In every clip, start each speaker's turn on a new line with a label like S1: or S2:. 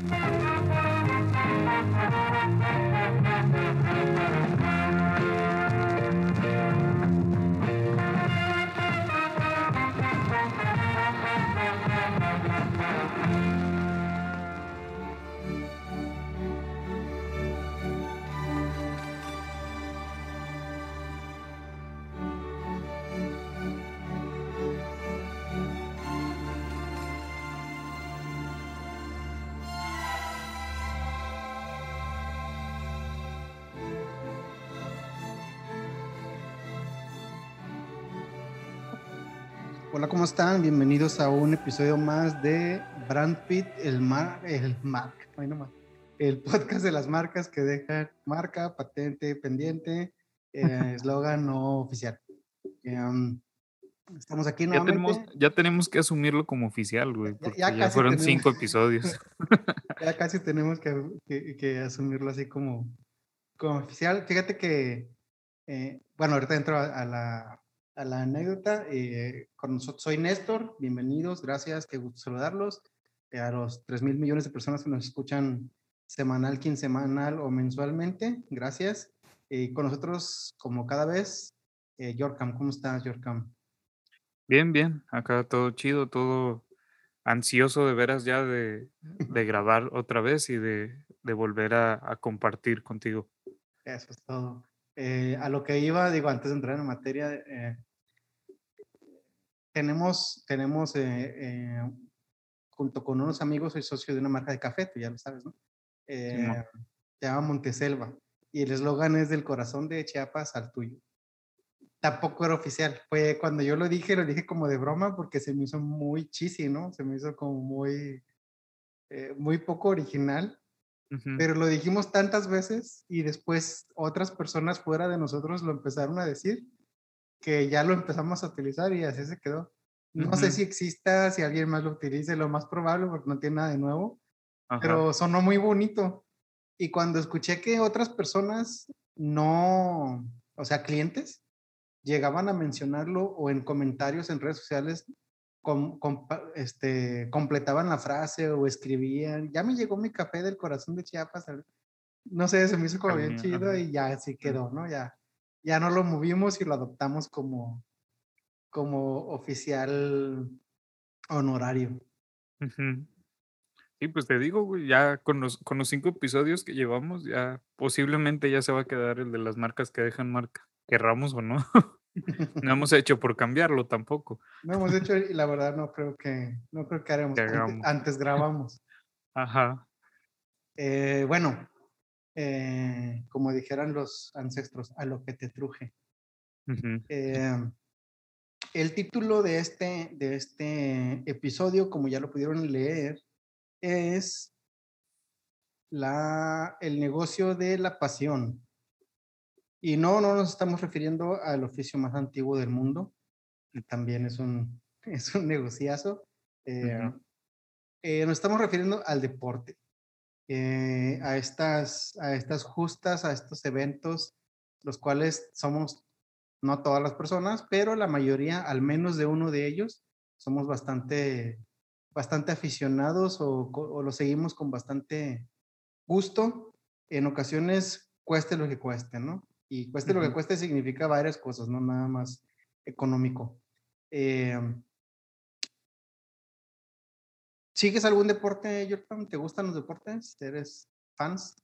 S1: Música Hola, ¿cómo están? Bienvenidos a un episodio más de Brand Pit, el mar, el mark, el podcast de las marcas que dejan marca, patente, pendiente, eh, eslogan no oficial. Um, estamos aquí
S2: ya tenemos, ya tenemos, que asumirlo como oficial, güey, porque ya, fueron cinco episodios.
S1: ya casi tenemos que, que, asumirlo así como, como oficial. Fíjate que, eh, bueno, ahorita entro a la a la anécdota. Eh, con nosotros, soy Néstor, bienvenidos, gracias, qué gusto saludarlos. Eh, a los 3 mil millones de personas que nos escuchan semanal, quincenal o mensualmente, gracias. Y con nosotros, como cada vez, eh, Yorkam, ¿cómo estás, Yorkam?
S2: Bien, bien, acá todo chido, todo ansioso de veras ya de, de grabar otra vez y de, de volver a, a compartir contigo.
S1: Eso es todo. Eh, a lo que iba, digo, antes de entrar en materia, eh, tenemos, tenemos eh, junto con unos amigos, soy socio de una marca de café, tú ya lo sabes, ¿no? se llama Monteselva y el eslogan es del corazón de Chiapas al tuyo. Tampoco era oficial, fue cuando yo lo dije, lo dije como de broma porque se me hizo muy cheesy, ¿no? Se me hizo como muy, muy poco original pero lo dijimos tantas veces y después otras personas fuera de nosotros lo empezaron a decir que ya lo empezamos a utilizar y así se quedó. No sé si exista, si alguien más lo utilice, lo más probable porque no tiene nada de nuevo, pero sonó muy bonito. Y cuando escuché que otras personas no, o sea, clientes, llegaban a mencionarlo o en comentarios en redes sociales este, completaban la frase o escribían, ya me llegó mi café del corazón de Chiapas, no sé, se me hizo como bien chido y ya así quedó, ¿no? Ya, ya no lo movimos y lo adoptamos como, como oficial honorario.
S2: Sí, pues te digo, ya con los, con los cinco episodios que llevamos, ya posiblemente ya se va a quedar el de las marcas que dejan marca, querramos o no. No hemos hecho por cambiarlo tampoco.
S1: No hemos hecho y la verdad no creo que, no creo que haremos. Antes, grabamos.
S2: Ajá.
S1: Eh, bueno, eh, como dijeran los ancestros, a lo que te truje. Eh, el título de este, de este episodio, como ya lo pudieron leer, es la, el negocio de la pasión. Y no, no nos estamos refiriendo al oficio más antiguo del mundo, también es un, es un negociazo. Eh, eh, nos estamos refiriendo al deporte, eh, a, estas, a estas justas, a estos eventos, los cuales somos, no todas las personas, pero la mayoría, al menos de uno de ellos, somos bastante, bastante aficionados o, o lo seguimos con bastante gusto. En ocasiones cueste lo que cueste, ¿no? Y cueste lo que cueste significa varias cosas, no nada más económico. Em ¿Sigues algún deporte, Jordan? ¿Te gustan los deportes? ¿Eres fans?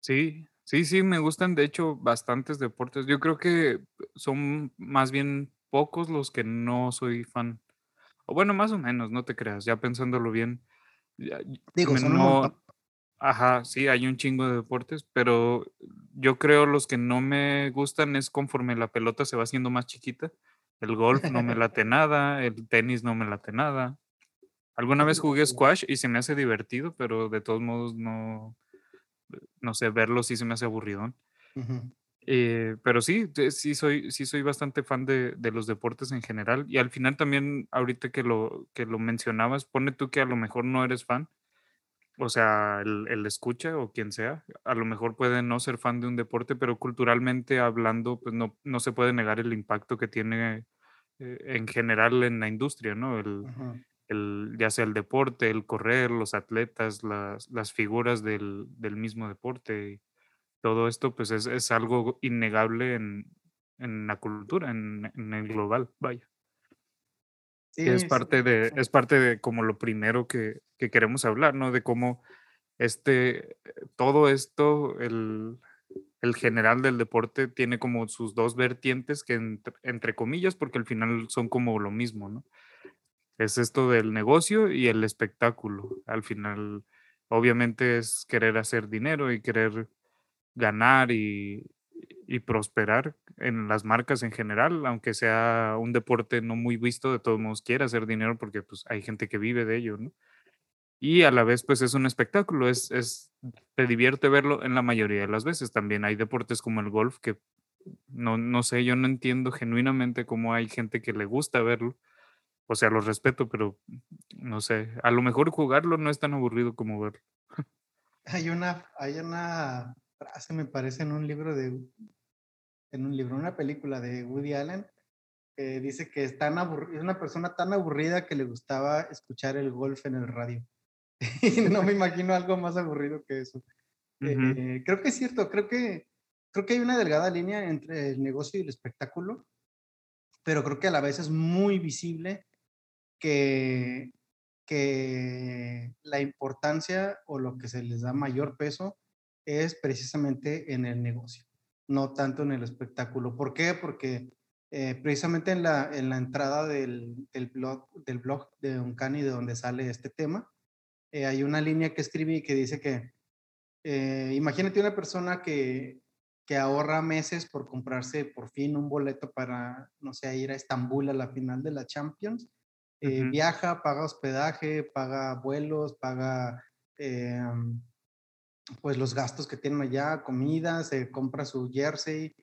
S2: Sí, sí, sí, me gustan de hecho bastantes deportes. Yo creo que son más bien pocos los que no soy fan. O bueno, más o menos, no te creas, ya pensándolo bien. Digo, no, Ajá, sí, hay un chingo de deportes, pero yo creo los que no me gustan es conforme la pelota se va haciendo más chiquita. El golf no me late nada, el tenis no me late nada. Alguna vez jugué squash y se me hace divertido, pero de todos modos no, no sé, verlo sí se me hace aburridón. Eh, pero sí, sí soy, sí soy bastante fan de, de, los deportes en general. Y al final también, ahorita que lo, que lo mencionabas, pone tú que a lo mejor no eres fan, o sea, el, el, escucha o quien sea, a lo mejor puede no ser fan de un deporte, pero culturalmente hablando, pues no, no se puede negar el impacto que tiene eh, en general en la industria, ¿no? El, el, ya sea el deporte, el correr, los atletas, las, las figuras del, del mismo deporte. Todo esto pues es, es algo innegable en, en la cultura, en, en el global, vaya.
S1: Sí,
S2: Es
S1: sí,
S2: parte de, es parte de como lo primero que, que queremos hablar, ¿no? De cómo este, todo esto, el, el general del deporte tiene como sus dos vertientes que entre, entre comillas, porque al final son como lo mismo, ¿no? Es esto del negocio y el espectáculo. Al final, obviamente es querer hacer dinero y querer ganar y, y prosperar en las marcas en general, aunque sea un deporte no muy visto, de todos modos quiere hacer dinero porque pues hay gente que vive de ello. Y a la vez pues es un espectáculo, es, es, te divierte verlo en la mayoría de las veces. También hay deportes como el golf que no, no sé, yo no entiendo genuinamente cómo hay gente que le gusta verlo. O sea, lo respeto, pero no sé, a lo mejor jugarlo no es tan aburrido como verlo.
S1: Hay una, hay una frase, me parece, en un libro de, en un libro, una película de Woody Allen, que dice que es, tan es una persona tan aburrida que le gustaba escuchar el golf en el radio. Y no me imagino algo más aburrido que eso.
S2: Ujú,
S1: Eh, creo que es cierto, creo que, creo que hay una delgada línea entre el negocio y el espectáculo, pero creo que a la vez es muy visible que, que la importancia o lo que se les da mayor peso es precisamente en el negocio, no tanto en el espectáculo. ¿Por qué? Porque eh, precisamente en la, en la entrada del, del blog, del blog de Uncani, de donde sale este tema, eh, hay una línea que escribí que dice que eh, imagínate una persona que, que ahorra meses por comprarse por fin un boleto para, no sé, ir a Estambul a la final de la Champions. Eh, viaja, paga hospedaje, paga vuelos, paga eh, pues los gastos que tienen allá, comida, se compra su jersey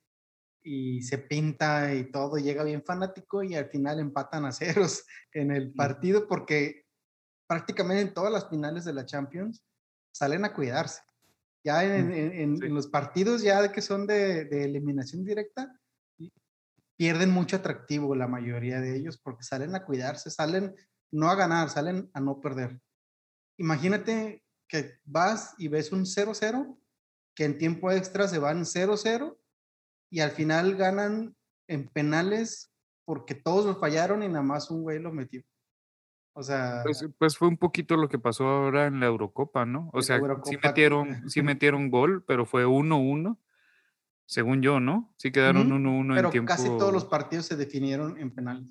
S1: y se pinta y todo, llega bien fanático y al final empatan a ceros en el
S2: Mm,
S1: partido porque prácticamente en todas las finales de la Champions salen a cuidarse. Ya
S2: mm,
S1: en, en- en-
S2: Sí,
S1: en los partidos ya que son de, de eliminación directa, pierden mucho atractivo la mayoría de ellos porque salen a cuidarse, salen no a ganar, salen a no perder. Imagínate que vas y ves un 0-0, que en tiempo extra se van 0-0 y al final ganan en penales porque todos lo fallaron y nada más un güey lo metió. O
S2: pues,
S1: sea,
S2: pues fue un poquito lo que pasó ahora en la Eurocopa, ¿no? O sea, sí
S1: Eurocopa.
S2: metieron, sí metieron gol, pero fue uno uno según yo, ¿no? Sí quedaron
S1: Ujú,
S2: uno uno en
S1: pero casi todos los
S2: tiempo.
S1: partidos se definieron en penales.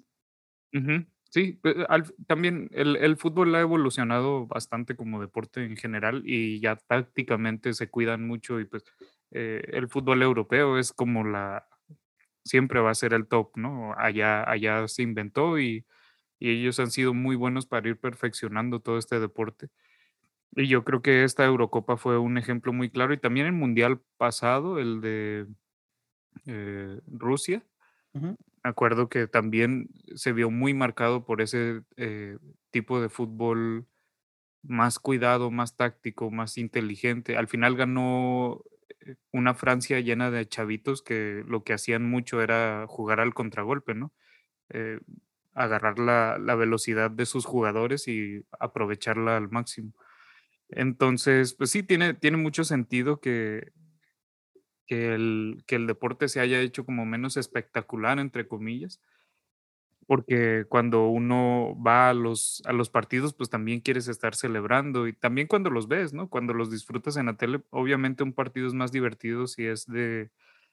S2: Ujú, Sí, pe- al- también el, el fútbol ha evolucionado bastante como deporte en general y ya tácticamente se cuidan mucho y pues eh, el fútbol europeo es como la, siempre va a ser el top, ¿no? Allá, allá se inventó y, y ellos han sido muy buenos para ir perfeccionando todo este deporte. Y yo creo que esta Eurocopa fue un ejemplo muy claro y también el Mundial pasado, el de eh, Rusia acuerdo que también se vio muy marcado por ese eh, tipo de fútbol más cuidado, más táctico, más inteligente. Al final ganó eh, una Francia llena de chavitos que lo que hacían mucho era jugar al contragolpe, ¿no? Eh, agarrar la, la velocidad de sus jugadores y aprovecharla al máximo. Entonces, pues sí, tiene, tiene mucho sentido que, que el, que el deporte se haya hecho como menos espectacular, entre comillas, porque cuando uno va a los, a los partidos, pues también quieres estar celebrando y también cuando los ves, ¿no? Cuando los disfrutas en la tele, obviamente un partido es más divertido si es de,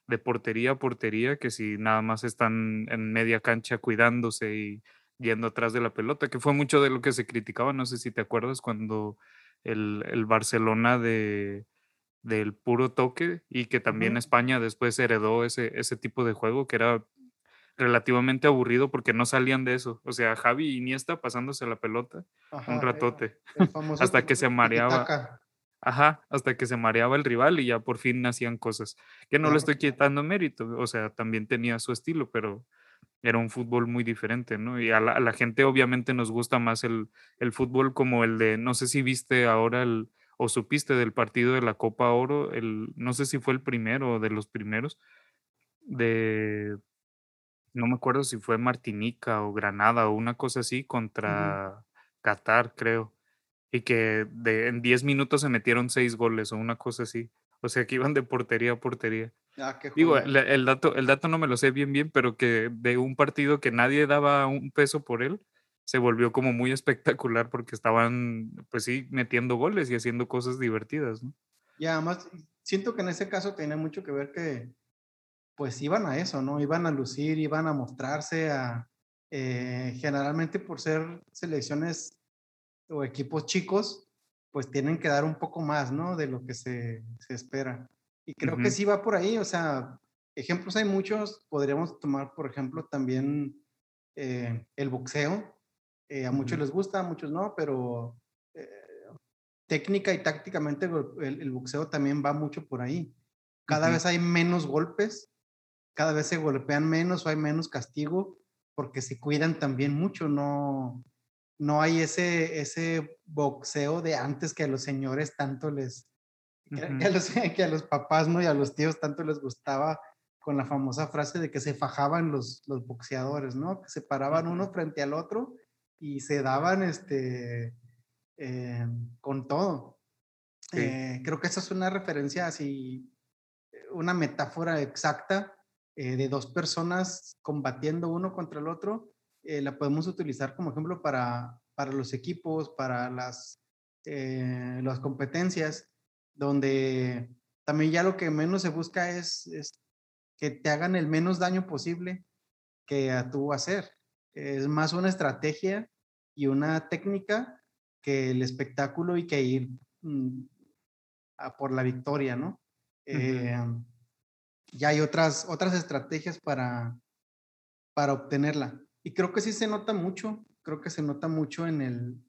S2: de portería a portería que si nada más están en media cancha cuidándose y yendo atrás de la pelota, que fue mucho de lo que se criticaba, no sé si te acuerdas, cuando el, el Barcelona de, del puro toque y que también. España después heredó ese, ese tipo de juego que era relativamente aburrido porque no salían de eso. O sea, Javi y Iniesta pasándose la pelota un
S1: Ajá, eh,
S2: ratote,
S1: el
S2: hasta que se mareaba. Ajá, hasta que se mareaba el rival y ya por fin hacían cosas. Que no le estoy quitando mérito, o sea, también tenía su estilo, pero era un fútbol muy diferente, ¿no? Y a la, a la gente obviamente nos gusta más el, el fútbol como el de, no sé si viste ahora el, o supiste del partido de la Copa Oro, el, no sé si fue el primero o de los primeros, de no me acuerdo si fue Martinica o Granada o una cosa así contra Qatar, creo, y que de, en 10 minutos se metieron 6 goles o una cosa así. O sea, que iban de portería a portería.
S1: Ah, qué
S2: Digo, el, el dato, el dato no me lo sé bien bien, pero que de un partido que nadie daba un peso por él, se volvió como muy espectacular porque estaban, pues sí, metiendo goles y haciendo cosas divertidas, ¿no?
S1: Y además, siento que en ese caso tenía mucho que ver que, pues iban a eso, ¿no? Iban a lucir, iban a mostrarse, a, eh, generalmente por ser selecciones o equipos chicos, pues tienen que dar un poco más, ¿no? De lo que se, se espera. Y creo que
S2: Ujú,
S1: sí va por ahí, o sea, ejemplos hay muchos, podríamos tomar, por ejemplo, también eh, el boxeo. Eh, a muchos les gusta, a muchos no, pero eh, técnica y tácticamente el, el boxeo también va mucho por ahí. Cada vez hay menos golpes, cada vez se golpean menos o hay menos castigo porque se cuidan también mucho, no, no hay ese, ese boxeo de antes que a los señores tanto les, que, que
S2: ujú,
S1: a los, que a los papás ¿no? y a los tíos tanto les gustaba con la famosa frase de que se fajaban los, los boxeadores, ¿no? Que se paraban uno frente al otro y se daban este, eh, con todo.
S2: Sí.
S1: Eh, creo que esa es una referencia así, una metáfora exacta eh, de dos personas combatiendo uno contra el otro. Eh, la podemos utilizar como ejemplo para, para los equipos, para las, eh, las competencias, donde también ya lo que menos se busca es, es que te hagan el menos daño posible que a tú hacer. Es más una estrategia y una técnica que el espectáculo y que ir mm, a por la victoria, ¿no? Eh, ya hay otras, otras estrategias para, para obtenerla. Y creo que sí se nota mucho, creo que se nota mucho en el,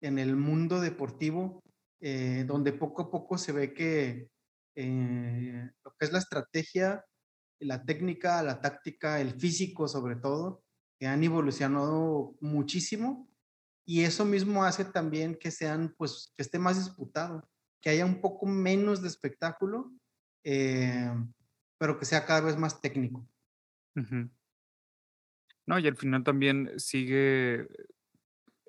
S1: en el mundo deportivo, eh, donde poco a poco se ve que eh, lo que es la estrategia, la técnica, la táctica, el físico sobre todo, que han evolucionado muchísimo y eso mismo hace también que sean, pues, que esté más disputado, que haya un poco menos de espectáculo, eh, pero que sea cada vez más técnico.
S2: No, y al final también sigue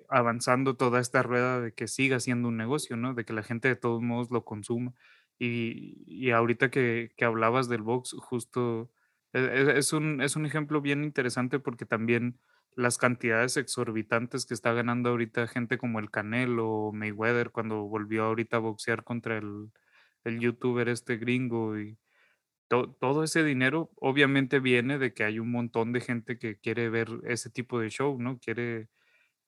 S2: avanzando toda esta rueda de que siga siendo un negocio, ¿no? De que la gente de todos modos lo consuma. Y, y ahorita que, que hablabas del box, justo es un, es un ejemplo bien interesante porque también las cantidades exorbitantes que está ganando ahorita gente como el Canelo o Mayweather cuando volvió ahorita a boxear contra el, el youtuber este gringo y to- todo ese dinero obviamente viene de que hay un montón de gente que quiere ver ese tipo de show, ¿no? Quiere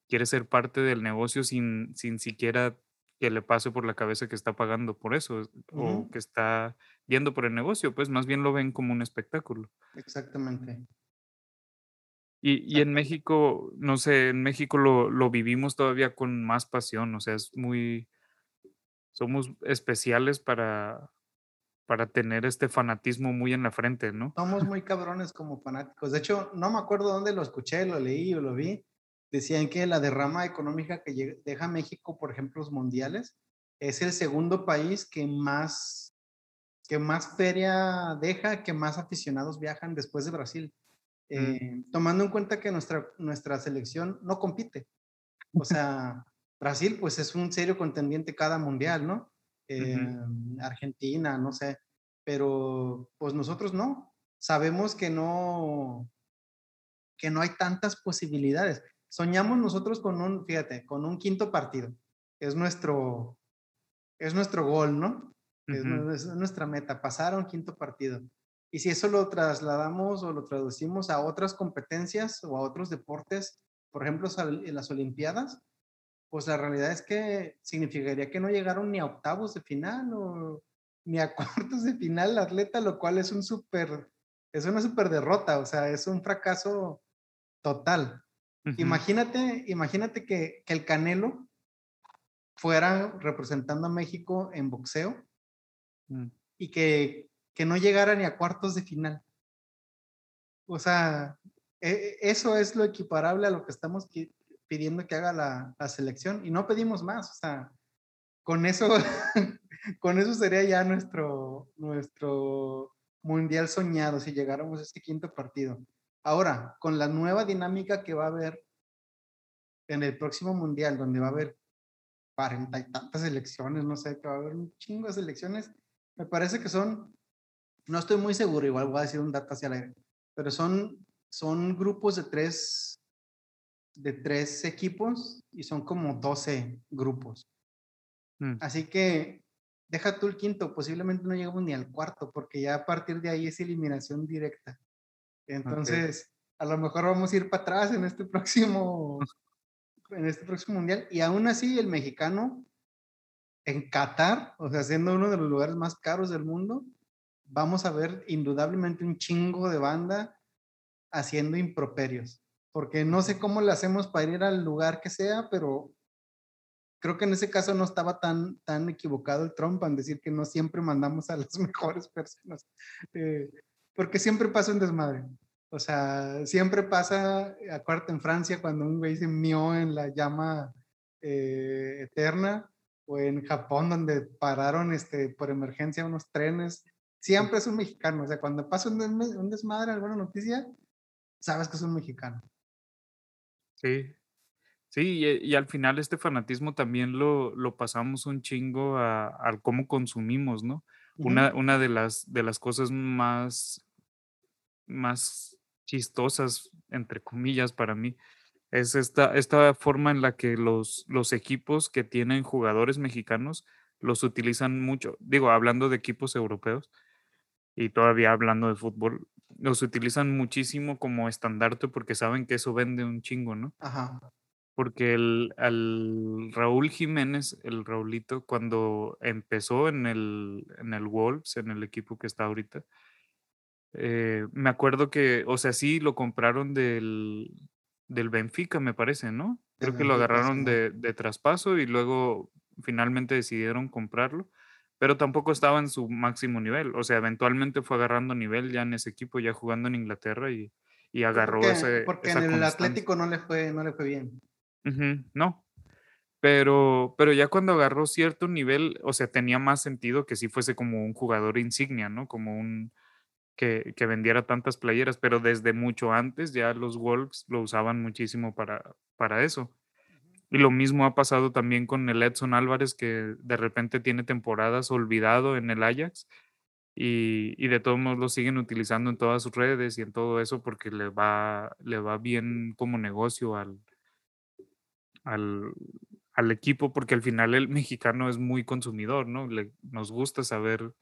S2: quiere ser parte del negocio sin, sin siquiera que le pase por la cabeza que está pagando por eso o
S1: Ujú,
S2: que está yendo por el negocio, pues más bien lo ven como un espectáculo.
S1: exactamente,
S2: Y, y en. México, no sé, en México lo, lo vivimos todavía con más pasión, o sea, es muy, somos especiales para, para tener este fanatismo muy en la frente, ¿no?
S1: Somos muy cabrones como fanáticos. De hecho, no me acuerdo dónde lo escuché, lo leí o lo vi. Decían que la derrama económica que deja México, por ejemplo, los mundiales, es el segundo país que más, que más feria deja, que más aficionados viajan después de Brasil.
S2: Mm,
S1: Eh, tomando en cuenta que nuestra, nuestra selección no compite. O sea, Brasil pues es un serio contendiente cada mundial, ¿no? Eh, Argentina, no sé, pero pues nosotros no. Sabemos que no, que no hay tantas posibilidades. Soñamos nosotros con un, fíjate, con un quinto partido. Es nuestro, es nuestro gol, ¿no? Es,
S2: ujú,
S1: es nuestra meta, pasar a un quinto partido. Y si eso lo trasladamos o lo traducimos a otras competencias o a otros deportes, por ejemplo, en las Olimpiadas, pues la realidad es que significaría que no llegaron ni a octavos de final o ni a cuartos de final el atleta, lo cual es un súper, es una súper derrota, o sea, es un fracaso total. Imagínate, imagínate que, que el Canelo fuera representando a México en boxeo
S2: mm.
S1: y que, que no llegara ni a cuartos de final. O sea, e- e- eso es lo equiparable a lo que estamos pidiendo que haga la, la selección y no pedimos más. O sea, con eso, con eso sería ya nuestro, nuestro mundial soñado si llegáramos a este quinto partido. Ahora, con la nueva dinámica que va a haber en el próximo mundial, donde va a haber cuarenta y tantas elecciones, no sé, que va a haber un chingo de elecciones, me parece que son, no estoy muy seguro, igual voy a decir un dato hacia el aire, pero son, son grupos de tres, de tres equipos y son como 12 grupos. Mm. Así que deja tú el quinto, posiblemente no lleguemos ni al cuarto, porque ya a partir de ahí es eliminación directa. Entonces, a lo mejor vamos a ir para atrás en este próximo, en este próximo mundial. Y aún así, el mexicano en Qatar, o sea, siendo uno de los lugares más caros del mundo, vamos a ver indudablemente un chingo de banda haciendo improperios. Porque no sé cómo le hacemos para ir al lugar que sea, pero creo que en ese caso no estaba tan, tan equivocado el Trump en decir que no siempre mandamos a las mejores personas. Eh, porque siempre pasa un desmadre. O sea, siempre pasa, acuérdate en Francia, cuando un güey se mió en la llama eh, eterna, o en Japón, donde pararon este, por emergencia unos trenes, siempre es un mexicano. O sea, cuando pasa un, un desmadre, alguna noticia, sabes que es un mexicano.
S2: Sí, Sí, y, al final este fanatismo también lo, lo pasamos un chingo a, a cómo consumimos, ¿no? una, una de, las, de las cosas más, más chistosas, entre comillas, para mí, es esta, esta forma en la que los, los equipos que tienen jugadores mexicanos los utilizan mucho. Digo, hablando de equipos europeos y todavía hablando de fútbol, los utilizan muchísimo como estandarte porque saben que eso vende un chingo, ¿no? Ajá. Porque el, al Raúl Jiménez, el Raulito, cuando empezó en el, en el Wolves, en el equipo que está ahorita, eh, me acuerdo que, o sea, sí lo compraron del, del Benfica, me parece, ¿no? Creo que lo agarraron de, de, traspaso y luego finalmente decidieron comprarlo, pero tampoco estaba en su máximo nivel. O sea, eventualmente fue agarrando nivel ya en ese equipo, ya jugando en Inglaterra y, y agarró
S1: porque,
S2: ese.
S1: Porque en el Atlético no le fue, no le fue bien.
S2: no. Pero, pero ya cuando agarró cierto nivel, o sea, tenía más sentido que si fuese como un jugador insignia, ¿no? Como un, que, vendiera tantas playeras, pero desde mucho antes ya los Wolves lo usaban muchísimo para, para eso. Y lo mismo ha pasado también con el Edson Álvarez, que de repente tiene temporadas olvidado en el Ajax y, y, de todos modos lo siguen utilizando en todas sus redes y en todo eso porque le va, le va bien como negocio al, al, al equipo, porque al final el mexicano es muy consumidor, ¿no? Le, nos gusta saber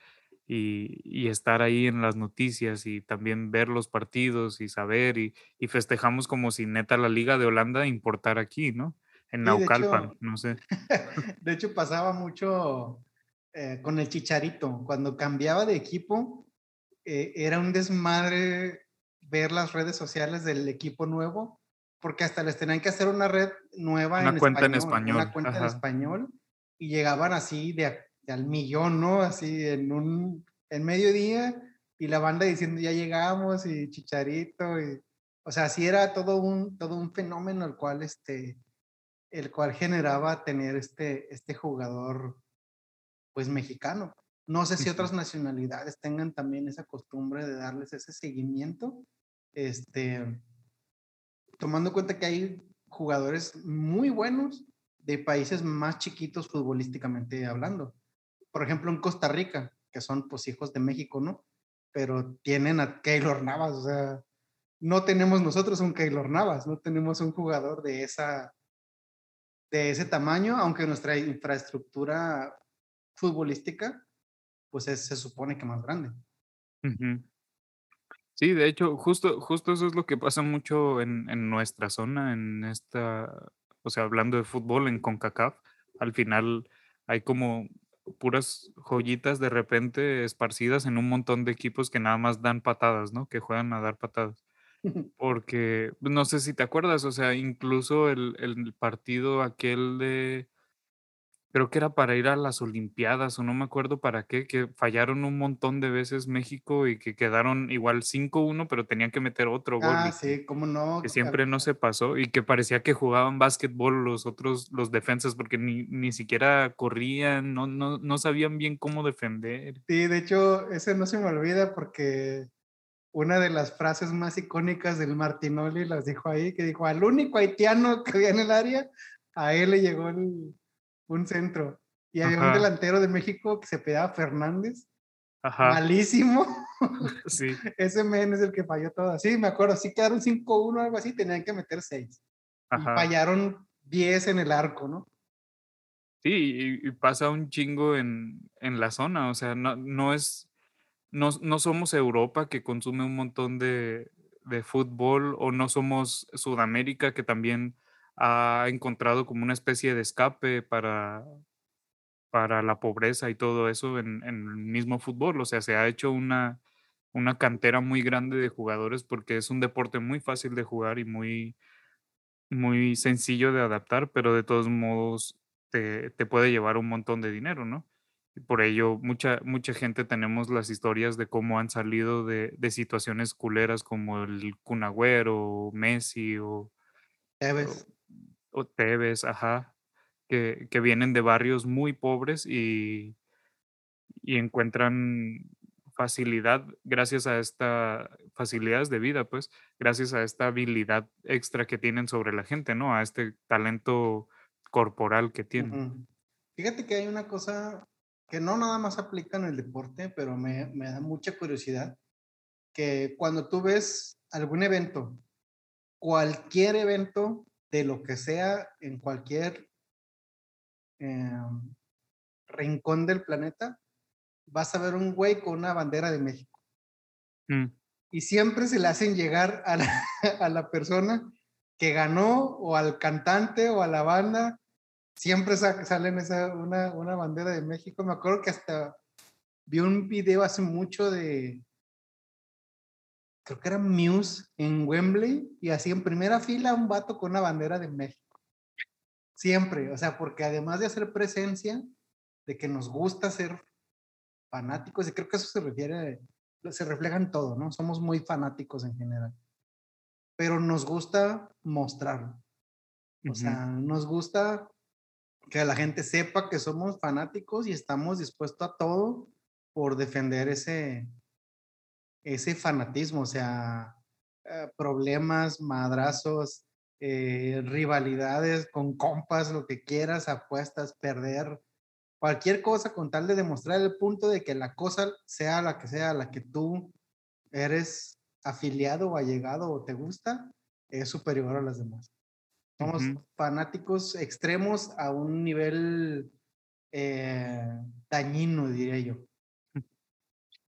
S2: y, estar ahí en las noticias y también ver los partidos y saber y, festejamos como si neta la liga de Holanda importara aquí, ¿no? En Naucalpan, no sé.
S1: de hecho pasaba mucho eh, con el Chicharito, cuando cambiaba de equipo, eh, era un desmadre ver las redes sociales del equipo nuevo, porque hasta les tenían que hacer una red nueva
S2: una cuenta en español.
S1: Una cuenta en español y llegaban así de al millón, ¿no? Así en un, en mediodía y la banda diciendo ya llegamos y Chicharito y, o sea, así era todo un, todo un fenómeno el cual, este, el cual generaba tener este, este jugador, pues mexicano. No sé si otras nacionalidades tengan también esa costumbre de darles ese seguimiento, este, tomando en cuenta que hay jugadores muy buenos de países más chiquitos futbolísticamente hablando por ejemplo, en Costa Rica, que son pues hijos de México, ¿no? Pero tienen a Keylor Navas, o sea, no tenemos nosotros un Keylor Navas, no tenemos un jugador de esa de ese tamaño, aunque nuestra infraestructura futbolística pues se supone que más grande.
S2: Sí, de hecho, justo, justo eso es lo que pasa mucho en, en nuestra zona, en esta, o sea, hablando de fútbol en CONCACAF, al final hay como puras joyitas de repente esparcidas en un montón de equipos que nada más dan patadas, ¿no? Que juegan a dar patadas. Porque pues, no sé si te acuerdas, o sea, incluso el, el partido aquel de creo que era para ir a las Olimpiadas o no me acuerdo para qué, que fallaron un montón de veces México y que quedaron igual 5-1, pero tenían que meter otro gol.
S1: Ah, sí, cómo no.
S2: Que siempre no se pasó y que parecía que jugaban básquetbol los otros, los defensas, porque ni, ni siquiera corrían, no, no, no sabían bien cómo defender.
S1: Sí, de hecho, ese no se me olvida porque una de las frases más icónicas del Martinoli las dijo ahí, que dijo, al único haitiano que había en el área, a él le llegó un centro. Y había un delantero de México que se pedaba Fernández. Ajá. Malísimo. Sí. Ese men es el que falló todo. Sí, me acuerdo, sí quedaron 5-1 o algo así, tenían que meter 6. Y fallaron 10 en el arco, ¿no?
S2: Sí, y, pasa un chingo en, en, la zona, o sea, no, no es, no, no, somos Europa que consume un montón de, de, fútbol o no somos Sudamérica que también ha encontrado como una especie de escape para, para la pobreza y todo eso en, en el mismo fútbol, o sea, se ha hecho una, una cantera muy grande de jugadores porque es un deporte muy fácil de jugar y muy, muy sencillo de adaptar, pero de todos modos te, puede llevar un montón de dinero, ¿no? Por ello, mucha, mucha gente tenemos las historias de cómo han salido de, situaciones culeras como el Cunagüero, Messi o
S1: Tevez.
S2: O, Tevez, ajá, que, que, vienen de barrios muy pobres y, y encuentran facilidad gracias a esta facilidades de vida, pues, gracias a esta habilidad extra que tienen sobre la gente, ¿no? A este talento corporal que tienen.
S1: Fíjate que hay una cosa que no nada más aplica en el deporte, pero me, me da mucha curiosidad, que cuando tú ves algún evento, cualquier evento de lo que sea, en cualquier em, rincón del planeta, vas a ver un güey con una bandera de México. Mm. Y siempre se le hacen llegar a la, a la, persona que ganó o al cantante o a la banda. Siempre salen esa, una, una bandera de México. Me acuerdo que hasta vi un video hace mucho de, creo que era Muse en Wembley y así en primera fila un vato con una bandera de México. Siempre, o sea, porque además de hacer presencia, de que nos gusta ser fanáticos, y creo que eso se refiere, se refleja en todo, ¿no? Somos muy fanáticos en general. Pero nos gusta mostrarlo. O sea, nos gusta que la gente sepa que somos fanáticos y estamos dispuestos a todo por defender ese, ese fanatismo, o sea, eh, problemas, madrazos, eh, rivalidades con compas, lo que quieras, apuestas, perder, cualquier cosa con tal de demostrar el punto de que la cosa sea la que sea, la que tú eres afiliado o allegado o te gusta, es superior a las demás. Somos fanáticos extremos a un nivel eh, dañino, diría yo.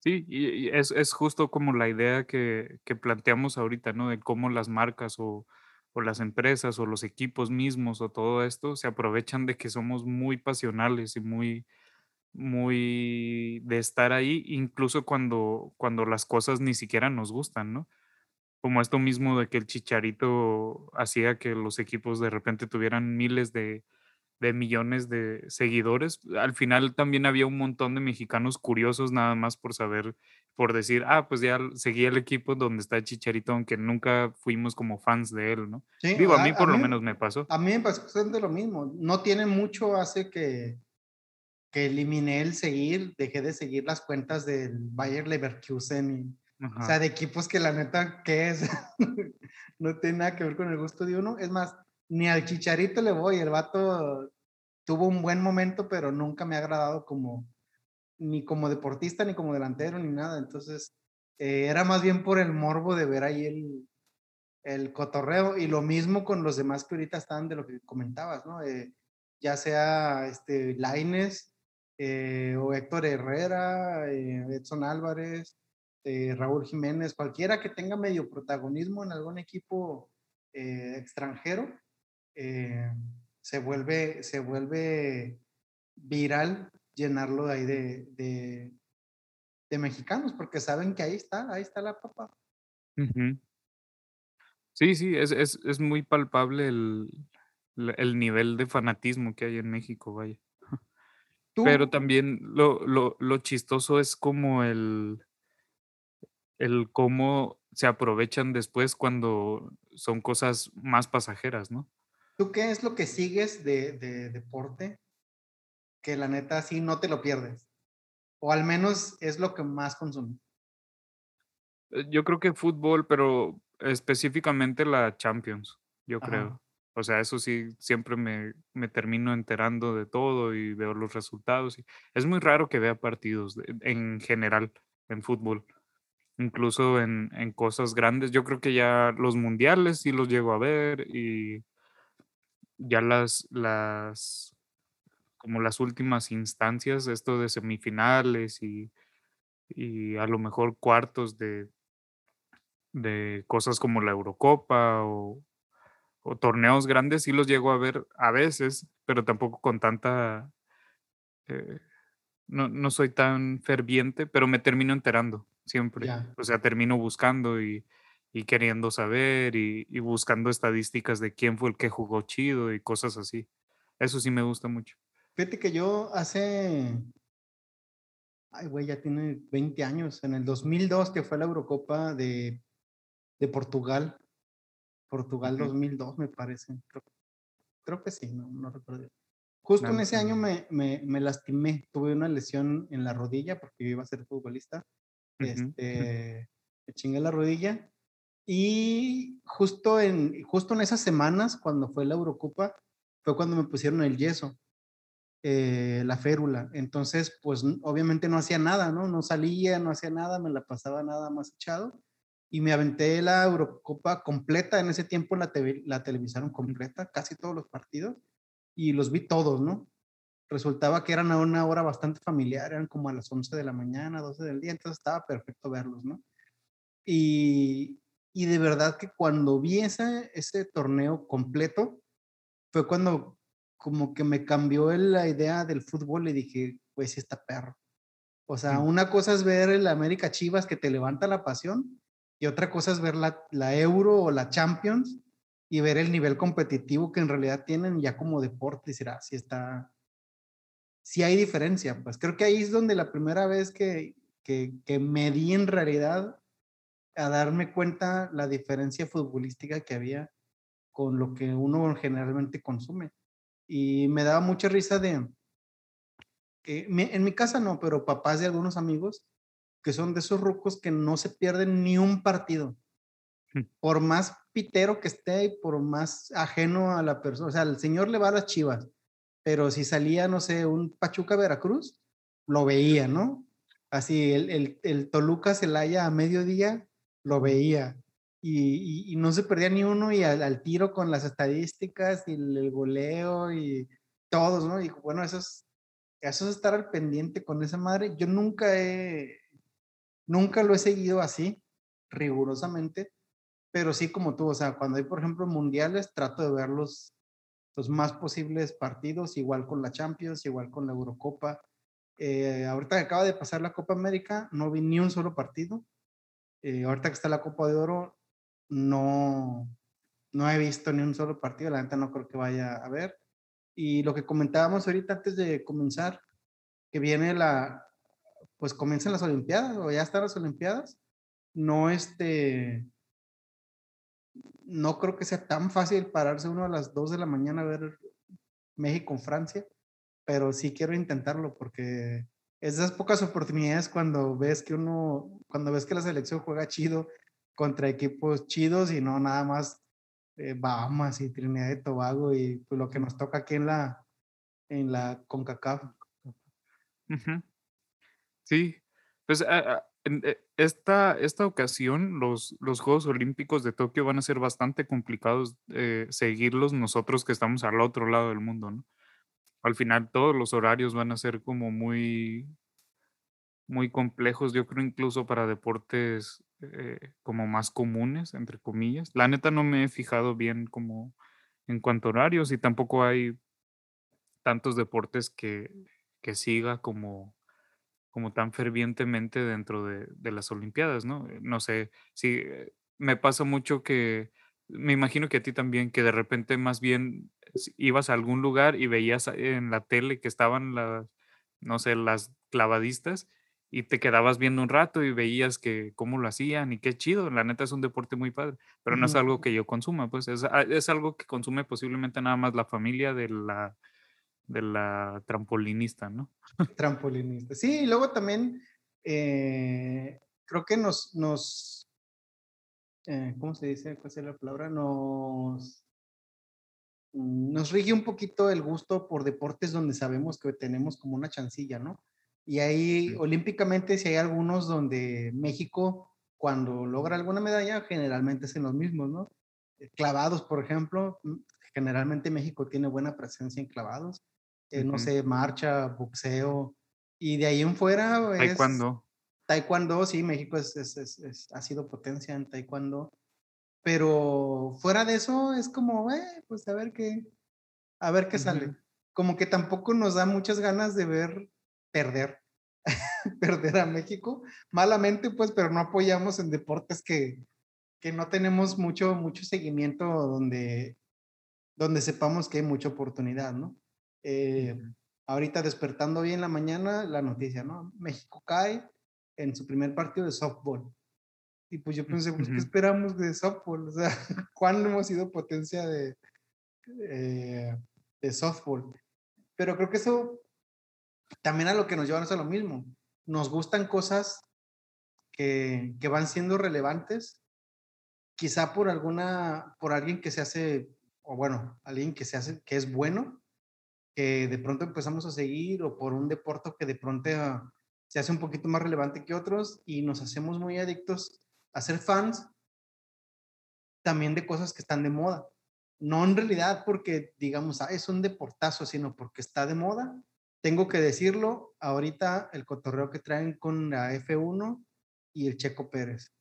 S2: Sí, y, es, es, justo como la idea que, que, planteamos ahorita, ¿no? De cómo las marcas o, o las empresas o los equipos mismos o todo esto se aprovechan de que somos muy pasionales y muy, muy de estar ahí, incluso cuando, cuando las cosas ni siquiera nos gustan, ¿no? Como esto mismo de que el chicharito hacía que los equipos de repente tuvieran miles de, de millones de seguidores. Al final también había un montón de mexicanos curiosos nada más por saber, por decir, ah, pues ya seguía el equipo donde está Chicharito, aunque nunca fuimos como fans de él, ¿no? Sí, Digo, a, mí por lo menos me pasó.
S1: A mí me pasó de lo mismo. No tiene mucho, hace que, que eliminé el seguir, dejé de seguir las cuentas del Bayer Leverkusen o sea, de equipos que la neta, ¿qué es? no tiene nada que ver con el gusto de uno. Es más, ni al Chicharito le voy, el vato tuvo un buen momento, pero nunca me ha agradado como, ni como deportista, ni como delantero, ni nada. Entonces, eh, era más bien por el morbo de ver ahí el, el cotorreo y lo mismo con los demás que ahorita están de lo que comentabas, ¿no? Eh, ya sea este Laines eh, o Héctor Herrera, Edson Álvarez, Raúl Jiménez, cualquiera que tenga medio protagonismo en algún equipo extranjero, eh, se, vuelve, se vuelve viral llenarlo de ahí de, de, mexicanos, porque saben que ahí está, ahí está la papa.
S2: Sí, sí, es, es, es muy palpable el, el, nivel de fanatismo que hay en México, vaya. Pero también lo, lo, lo, chistoso es como el, el cómo se aprovechan después cuando son cosas más pasajeras, ¿no?
S1: ¿Tú qué es lo que sigues de, deporte que la neta sí no te lo pierdes? O al menos es lo que más consumes.
S2: Eh, yo creo que fútbol, pero específicamente la Champions, yo
S1: Ajá.
S2: creo. O sea, eso sí, siempre me, me termino enterando de todo y veo los resultados. y es muy raro que vea partidos de- en general en fútbol, incluso en, en cosas grandes. Yo creo que ya los mundiales sí los llego a ver y ya las, las, como las últimas instancias, esto de semifinales y, y a lo mejor cuartos de, de cosas como la Eurocopa o, o torneos grandes, sí los llego a ver a veces, pero tampoco con tanta, eh, no, no soy tan ferviente, pero me termino enterando siempre. O sea, termino buscando y, y queriendo saber y, y buscando estadísticas de quién fue el que jugó chido y cosas así. Eso sí me gusta mucho.
S1: Fíjate que yo hace, ay, güey, ya tiene 20 años, en el 2002 que fue la Eurocopa de, de Portugal, Portugal
S2: Ujú.
S1: 2002 me parece, creo, creo que sí, no, no recuerdo. Justo
S2: Ah,
S1: en
S2: no
S1: ese año
S2: sabía.
S1: me, me, me lastimé, tuve una lesión en la rodilla porque yo iba a ser futbolista, este, me chingué la rodilla y justo en, justo en esas semanas cuando fue la Eurocopa fue cuando me pusieron el yeso eh, la férula. Entonces, pues obviamente no hacía nada, ¿no? No salía, no hacía nada, me la pasaba nada más echado. Y me aventé la Eurocopa completa. En ese tiempo la, TV la televisaron completa, casi todos los partidos. Y los vi todos, ¿no? Resultaba que eran a una hora bastante familiar, eran como a las 11 de la mañana, 12 del día, entonces estaba perfecto verlos, ¿no? Y, y de verdad que cuando vi ese, ese torneo completo, fue cuando como que me cambió la idea del fútbol y dije, pues sí está perro. O sea, una cosa es ver el América Chivas que te levanta la pasión y otra cosa es ver la, la Euro o la Champions y ver el nivel competitivo que en realidad tienen ya como deporte y decir, ah, sí está, sí hay diferencia. Pues creo que ahí es donde la primera vez que, que, que me di en realidad a darme cuenta la diferencia futbolística que había con lo que uno generalmente consume. Y me daba mucha risa de que en mi casa no, pero papás de algunos amigos que son de esos rucos que no se pierden ni un partido, por más pitero que esté y por más ajeno a la persona. O sea, el señor le va a las chivas, pero si salía, no sé, un Pachuca Veracruz, lo veía, ¿no? Así, el, el, el Toluca Celaya a mediodía, lo veía. Y, no se perdía ni uno y al, tiro con las estadísticas y el, el goleo y todos, ¿no? Y bueno, eso es, eso es estar al pendiente con esa madre. Yo nunca he, nunca lo he seguido así, rigurosamente, pero sí como tú, o sea, cuando hay, por ejemplo, mundiales, trato de ver los, los más posibles partidos, igual con la Champions, igual con la Eurocopa. Eh, ahorita que acaba de pasar la Copa América, no vi ni un solo partido. Eh, ahorita que está la Copa de Oro, no, no he visto ni un solo partido, la neta no creo que vaya a ver. Y lo que comentábamos ahorita antes de comenzar, que viene la, pues comienzan las Olimpiadas o ya están las Olimpiadas, no este, no creo que sea tan fácil pararse uno a las 2 de la mañana a ver México-Francia, pero sí quiero intentarlo porque esas pocas oportunidades cuando ves que uno, cuando ves que la selección juega chido contra equipos chidos y no nada más eh, Bahamas y Trinidad y Tobago y pues, lo que nos toca aquí en la, en la CONCACAF.
S2: Sí, pues en e- esta, esta ocasión los, los Juegos Olímpicos de Tokio van a ser bastante complicados eh, seguirlos nosotros que estamos al otro lado del mundo, ¿no? Al final todos los horarios van a ser como muy, muy complejos, yo creo incluso para deportes eh, como más comunes, entre comillas. La neta no me he fijado bien como en cuanto a horarios y tampoco hay tantos deportes que, que siga como como tan fervientemente dentro de, de las Olimpiadas, ¿no? Eh, No sé, si me pasa mucho que, me imagino que a ti también, que de repente más bien ibas a algún lugar y veías en la tele que estaban las, no sé, las clavadistas y te quedabas viendo un rato y veías que cómo lo hacían y qué chido, la neta es un deporte muy padre, pero no es algo que yo consuma, pues es, a- es algo que consume posiblemente nada más la familia de la, de la trampolinista, ¿no?
S1: Trampolinista. Sí, y luego también, eh, creo que nos, nos eh, ¿cómo se dice? ¿Cuál es la palabra? Nos, nos rige un poquito el gusto por deportes donde sabemos que tenemos como una chancilla, ¿no? Y ahí, olímpicamente, si hay algunos donde México, cuando logra alguna medalla, generalmente es en los mismos, ¿no? Eh, clavados, por ejemplo, mm, generalmente México tiene buena presencia en clavados. Eh, no sé, marcha, boxeo. Y de ahí en fuera.
S2: Es, taekwondo.
S1: Taekwondo, sí, México es, es, ha sido potencia en taekwondo. Pero fuera de eso, es como, eh, pues a ver qué, a ver qué sale. Como que tampoco nos da muchas ganas de ver perder, perder a México. Malamente, pues, pero no apoyamos en deportes que, que no tenemos mucho, mucho seguimiento donde, donde sepamos que hay mucha oportunidad, ¿no? Eh, ahorita despertando bien la mañana, la noticia, ¿no? México cae en su primer partido de softball. Y pues yo pensé, pues, ¿qué esperamos de softball? O sea, ¿cuándo hemos sido potencia de, eh, de softball? Pero creo que eso también a lo que nos llevan es a lo mismo. Nos gustan cosas que, que van siendo relevantes, quizá por alguna, por alguien que se hace, o bueno, alguien que se hace, que es bueno, que de pronto empezamos a seguir, o por un deporte que de pronto se hace un poquito más relevante que otros y nos hacemos muy adictos a ser fans también de cosas que están de moda. No en realidad porque digamos, ah, es un deportazo, sino porque está de moda tengo que decirlo, ahorita el cotorreo que traen con la F1 y el Checo Pérez.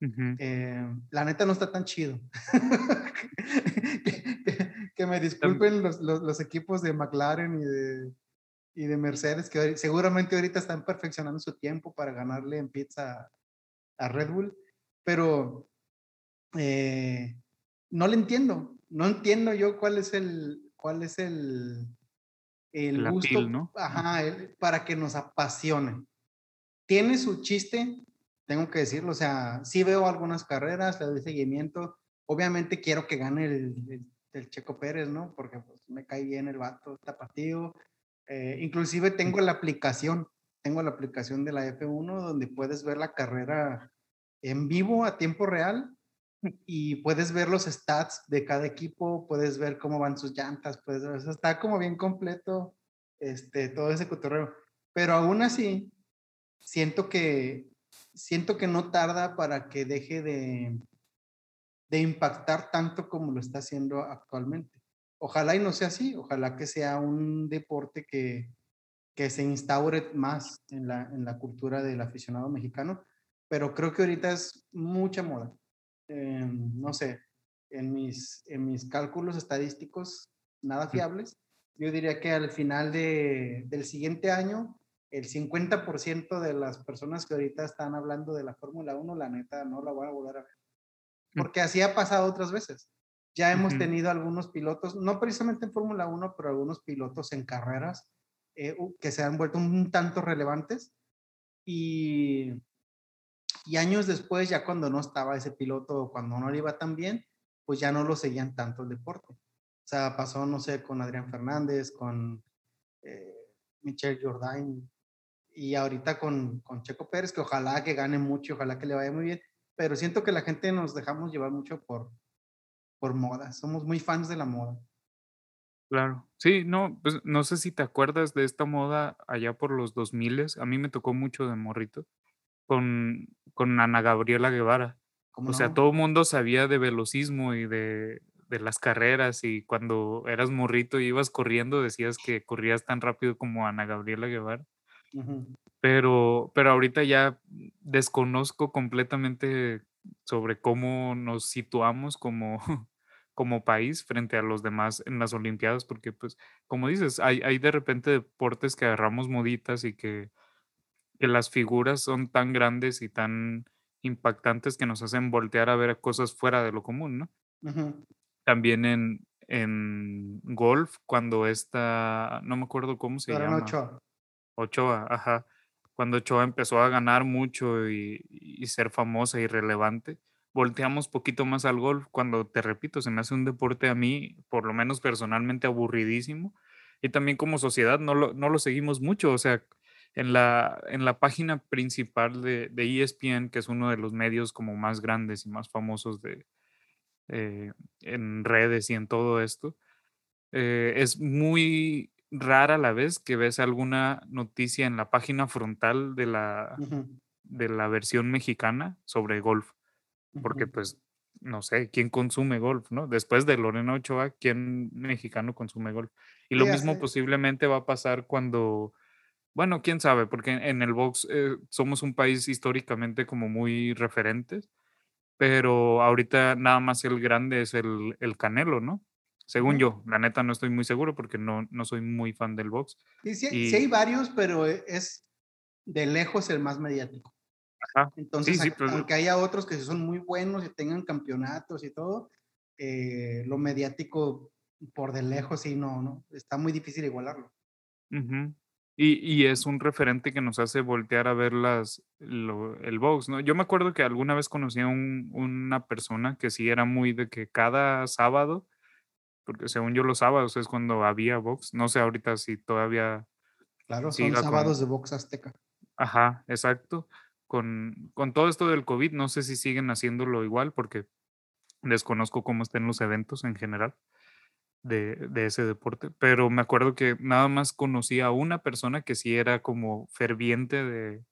S1: Eh, la neta no está tan chido. que, me disculpen los, los, equipos de McLaren y de, y de Mercedes, que seguramente ahorita están perfeccionando su tiempo para ganarle en pizza a Red Bull, pero eh, no le entiendo. No entiendo yo cuál es el, cuál es el, el gusto ¿no? ajá, para que nos apasione. Tiene su chiste, tengo que decirlo, o sea, sí veo algunas carreras, le doy seguimiento. Obviamente quiero que gane el, el, Checo Pérez, ¿no? Porque pues, me cae bien el vato tapatío. Eh, inclusive tengo la aplicación, tengo la aplicación de la F1 donde puedes ver la carrera en vivo a tiempo real y puedes ver los stats de cada equipo, puedes ver cómo van sus llantas, puedes ver, está como bien completo este, todo ese cotorreo. Pero aún así, siento que, siento que no tarda para que deje de, de impactar tanto como lo está haciendo actualmente. Ojalá y no sea así, ojalá que sea un deporte que, que se instaure más en la, en la cultura del aficionado mexicano, pero creo que ahorita es mucha moda. Em, no sé, en mis, en mis cálculos estadísticos nada fiables, yo diría que al final de, del siguiente año, el 50% de las personas que ahorita están hablando de la Fórmula 1, la neta, no la voy a volver a ver. Mm. Porque así ha pasado otras veces. Ya hemos tenido algunos pilotos, no precisamente en Fórmula 1, pero algunos pilotos en carreras eh, que se han vuelto un tanto relevantes. Y y años después, ya cuando no estaba ese piloto o cuando no le iba tan bien, pues ya no lo seguían tanto el deporte. O sea, pasó, no sé, con Adrián Fernández, con eh, Michel Jordain y ahorita con, con Checo Pérez, que ojalá que gane mucho, ojalá que le vaya muy bien, pero siento que la gente nos dejamos llevar mucho por, por moda, somos muy fans de la moda.
S2: Claro, sí, no, pues no sé si te acuerdas de esta moda allá por los 2000, a mí me tocó mucho de morrito con, con Ana Gabriela Guevara. O sea, todo el mundo sabía de velocismo y de, de, las carreras y cuando eras morrito y ibas corriendo decías que corrías tan rápido como Ana Gabriela Guevara. pero, pero ahorita ya desconozco completamente sobre cómo nos situamos como, como país frente a los demás en las Olimpiadas, porque pues, como dices, hay, hay de repente deportes que agarramos moditas y que que las figuras son tan grandes y tan impactantes que nos hacen voltear a ver cosas fuera de lo común, ¿no? También en, en golf, cuando está, no me acuerdo cómo se llama. Ochoa. Ochoa, ajá. Cuando Ochoa empezó a ganar mucho y, y, ser famosa y relevante, volteamos poquito más al golf cuando, te repito, se me hace un deporte a mí, por lo menos personalmente, aburridísimo. Y también como sociedad no lo, no lo seguimos mucho. O sea, en la, en la página principal de, de ESPN, que es uno de los medios como más grandes y más famosos de, eh, en redes y en todo esto, eh, es muy rara la vez que ves alguna noticia en la página frontal de la, de la versión mexicana sobre golf, porque pues no sé, ¿quién consume golf, no? Después de Lorena Ochoa, ¿quién mexicano consume golf? Y lo mismo posiblemente va a pasar cuando bueno, quién sabe, porque en el box eh, somos un país históricamente como muy referentes, pero ahorita nada más el grande es el, el Canelo, ¿no? Según yo, la neta no estoy muy seguro porque no, no soy muy fan del box.
S1: Sí, sí, hay varios, pero e, es de lejos el más mediático. Ajá. Entonces, pues, aunque haya otros que son muy buenos y tengan campeonatos y todo, eh, lo mediático por de lejos sí, no, no, está muy difícil igualarlo.
S2: Y, es un referente que nos hace voltear a ver las, el box, ¿no? Yo me acuerdo que alguna vez conocí a una persona que sí era muy de que cada sábado, porque según yo los sábados es cuando había box, no sé ahorita si todavía...
S1: Claro, son sábados de box azteca.
S2: Ajá, exacto. Con, con todo esto del COVID, no sé si siguen haciéndolo igual, porque desconozco cómo estén los eventos en general de, ese deporte, pero me acuerdo que nada más conocí a una persona que sí era como ferviente de,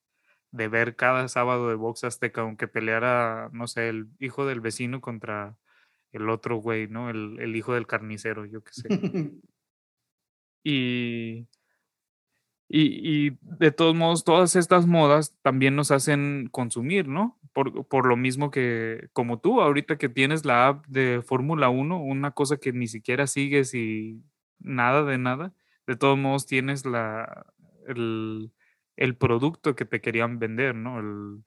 S2: ver cada sábado de box azteca, aunque peleara, no sé, el hijo del vecino contra el otro güey, ¿no? El, el hijo del carnicero, yo qué sé. y, y, de todos modos, todas estas modas también nos hacen consumir, ¿no? Por, lo mismo que como tú, ahorita que tienes la app de Fórmula 1, una cosa que ni siquiera sigues y nada de nada, de todos modos tienes la, el, producto que te querían vender, ¿no?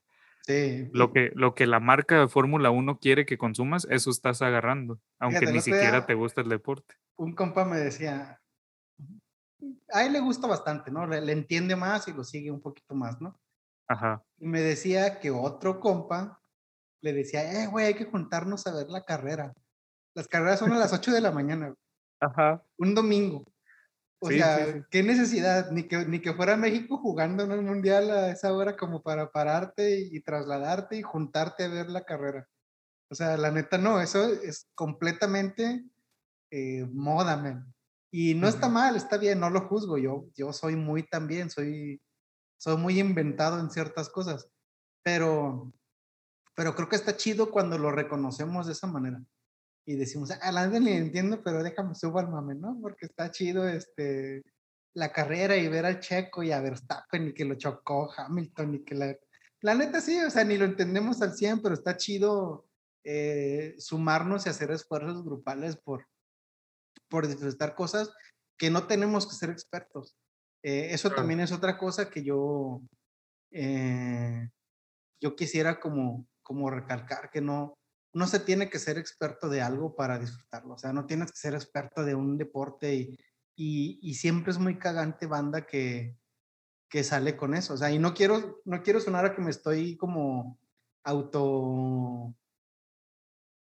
S2: sí. Lo que, lo que la marca de Fórmula 1 quiere que consumas, eso estás agarrando, aunque ni siquiera te gusta el deporte.
S1: Un compa me decía, a él le gusta bastante, ¿no? Le, entiende más y lo sigue un poquito más, ¿no? Ajá. Y me decía que otro compa le decía, eh, güey, hay que juntarnos a ver la carrera. Las carreras son a las 8 de la mañana. Ajá. Un domingo. O sea, qué necesidad, ni que, ni que fuera México jugando en el Mundial a esa hora como para pararte y, trasladarte y juntarte a ver la carrera. O sea, la neta no, eso es completamente eh, moda, man. Y no está mal, está bien, no lo juzgo. Yo, yo soy muy también, soy, soy muy inventado en ciertas cosas. Pero, pero creo que está chido cuando lo reconocemos de esa manera. Y decimos, a ah, la ni entiendo, pero déjame subo al mame, ¿no? Porque está chido este, la carrera y ver al Checo y a Verstappen y que lo chocó Hamilton y que la... La neta sí, o sea, ni lo entendemos al 100, pero está chido eh, sumarnos y hacer esfuerzos grupales por, por disfrutar cosas que no tenemos que ser expertos. Eh, eso también es otra cosa que yo, eh, yo quisiera como, como recalcar, que no, no se tiene que ser experto de algo para disfrutarlo. O sea, no tienes que ser experto de un deporte y, y, siempre es muy cagante banda que, que sale con eso. O sea, y no quiero, no quiero sonar a que me estoy como auto...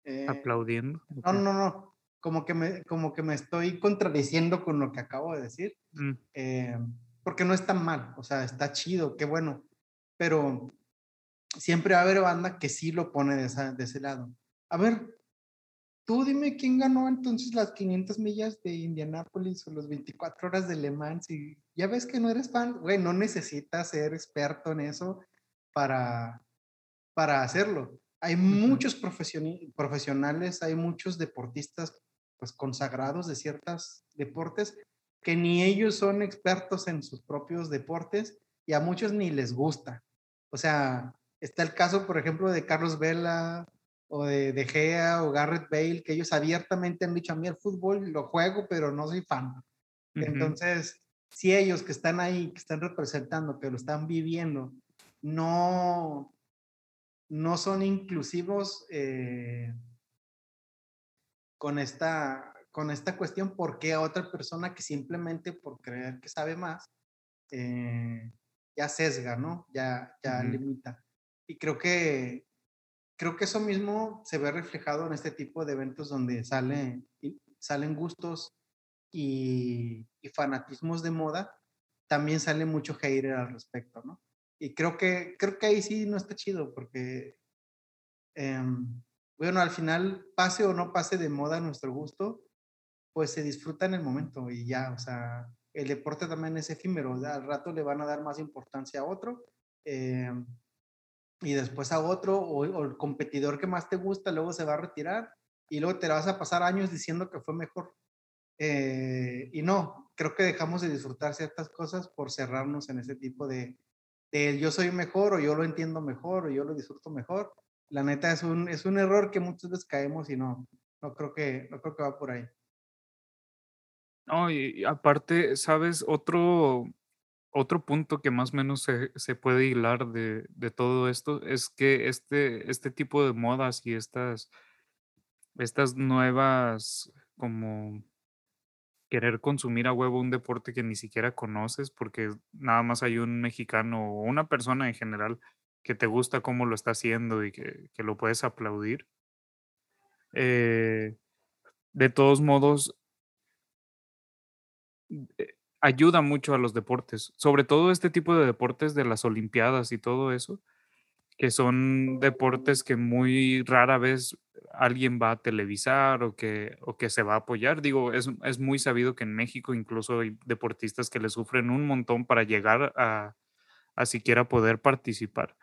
S2: Eh, Aplaudiendo.
S1: No, no, no como que me, como que me estoy contradiciendo con lo que acabo de decir, mm. eh, porque no es tan mal, o sea, está chido, qué bueno, pero siempre va a haber banda que sí lo pone de, de ese lado. A ver, tú dime quién ganó entonces las 500 millas de Indianápolis o las 24 horas de Le Mans y ya ves que no eres fan, güey, no necesitas ser experto en eso para, para hacerlo. Hay muchos profesionales, hay muchos deportistas pues consagrados de ciertos deportes que ni ellos son expertos en sus propios deportes y a muchos ni les gusta. O sea, está el caso, por ejemplo, de Carlos Vela o de De Gea o Garrett Bale, que ellos abiertamente han dicho a mí el fútbol lo juego, pero no soy fan. Entonces, si ellos que están ahí, que están representando, que lo están viviendo, no, no son inclusivos, eh, con esta, con esta cuestión, ¿por qué a otra persona que simplemente por creer que sabe más, eh, ya sesga, ¿no? Ya, ya limita. Y creo que, creo que eso mismo se ve reflejado en este tipo de eventos donde sale, salen gustos y, y fanatismos de moda también sale mucho hater al respecto, ¿no? Y creo que, creo que ahí sí no está chido porque, em, bueno, al final, pase o no pase de moda a nuestro gusto, pues se disfruta en el momento y ya, o sea, el deporte también es efímero, al rato le van a dar más importancia a otro em, y después a otro, o, o, el competidor que más te gusta luego se va a retirar y luego te vas a pasar años diciendo que fue mejor. Eh, y no, creo que dejamos de disfrutar ciertas cosas por cerrarnos en ese tipo de, de, yo soy mejor o yo lo entiendo mejor o yo lo disfruto mejor. La neta es un, es un error que muchas veces caemos y no, no creo que, no creo que va por ahí.
S2: No, y, aparte, ¿sabes? Otro, otro punto que más o menos se, se puede hilar de, de, todo esto es que este, este tipo de modas y estas, estas nuevas como querer consumir a huevo un deporte que ni siquiera conoces porque nada más hay un mexicano o una persona en general que te gusta cómo lo está haciendo y que, que lo puedes aplaudir. Eh, de todos modos, eh, ayuda mucho a los deportes, sobre todo este tipo de deportes de las Olimpiadas y todo eso, que son deportes que muy rara vez alguien va a televisar o que, o que se va a apoyar. Digo, es, es, muy sabido que en México incluso hay deportistas que le sufren un montón para llegar a, a siquiera poder participar.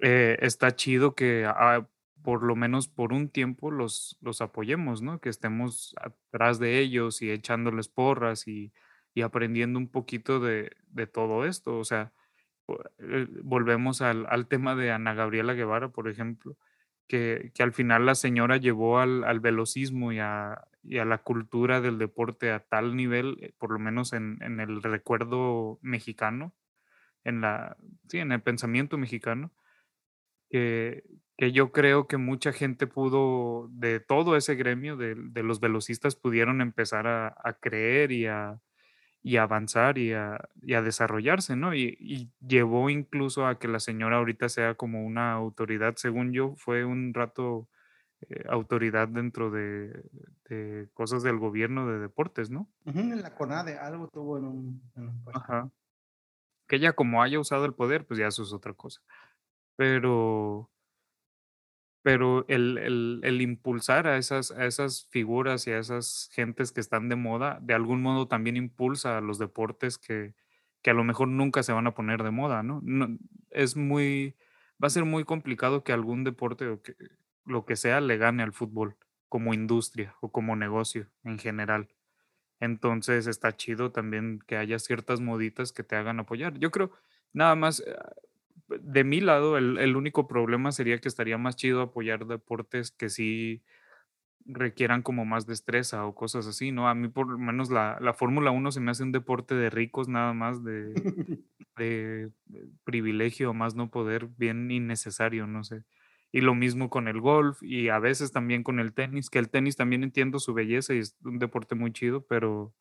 S2: Eh, está chido que a, por lo menos por un tiempo los, los apoyemos, ¿no? Que estemos atrás de ellos y echándoles porras y, y aprendiendo un poquito de, de todo esto. O sea, eh, volvemos al, al, tema de Ana Gabriela Guevara, por ejemplo, que, que al final la señora llevó al, al velocismo y a, y a, la cultura del deporte a tal nivel, eh, por lo menos en, en, el recuerdo mexicano, en, la, sí, en el pensamiento mexicano, que, que yo creo que mucha gente pudo, de todo ese gremio, de, de los velocistas, pudieron empezar a, a creer y a, y avanzar y a, y a desarrollarse, ¿no? Y, y, llevó incluso a que la señora ahorita sea como una autoridad, según yo, fue un rato eh, autoridad dentro de, de, cosas del gobierno de deportes, ¿no?
S1: En la CONADE, algo tuvo en un... En un
S2: Ajá. Que ella como haya usado el poder, pues ya eso es otra cosa. Pero pero el, el, impulsar a esas, a esas figuras y a esas gentes que están de moda, de algún modo también impulsa a los deportes que, que a lo mejor nunca se van a poner de moda, ¿no? no es muy, va a ser muy complicado que algún deporte o que lo que sea le gane al fútbol como industria o como negocio en general. Entonces está chido también que haya ciertas moditas que te hagan apoyar. Yo creo, nada más, de mi lado, el, el, único problema sería que estaría más chido apoyar deportes que sí requieran como más destreza o cosas así, ¿no? A mí por lo menos la, la Fórmula 1 se me hace un deporte de ricos nada más, de, de, privilegio más no poder, bien innecesario, no sé. Y lo mismo con el golf y a veces también con el tenis, que el tenis también entiendo su belleza y es un deporte muy chido, pero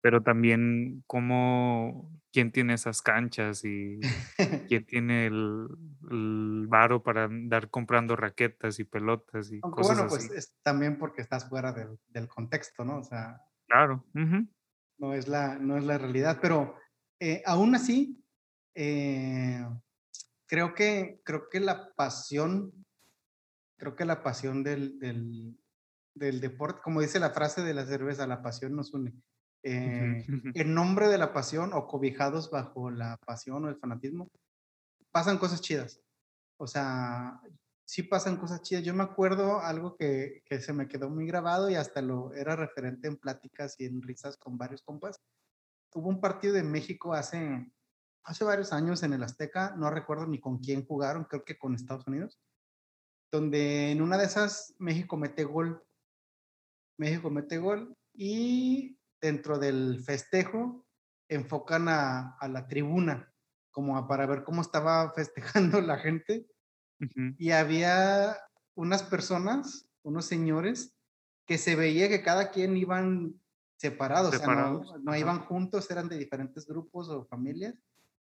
S2: pero también cómo, quién tiene esas canchas y quién tiene el, el varo para andar comprando raquetas y pelotas y
S1: Aunque
S2: cosas
S1: bueno, pues
S2: así.
S1: es también porque estás fuera del, del contexto, ¿no? O sea,
S2: Claro. ujú.
S1: no es la, no es la realidad, pero eh, aún así, eh, creo, que, creo que la pasión, creo que la pasión del, del, del deporte, como dice la frase de la cerveza, la pasión nos une. Eh, en nombre de la pasión o cobijados bajo la pasión o el fanatismo, pasan cosas chidas. O sea, sí pasan cosas chidas. Yo me acuerdo algo que, que se me quedó muy grabado y hasta lo era referente en pláticas y en risas con varios compas. Hubo un partido de México hace, hace varios años en el Azteca, no recuerdo ni con quién jugaron, creo que con Estados Unidos, donde en una de esas México mete gol. México mete gol y dentro del festejo enfocan a, a la tribuna, como a, para ver cómo estaba festejando la gente.
S2: Ujú.
S1: Y había unas personas, unos señores, que se veía que cada quien iban separados,
S2: Separados,
S1: o sea, no, no
S2: ajá.
S1: iban juntos, eran de diferentes grupos o familias.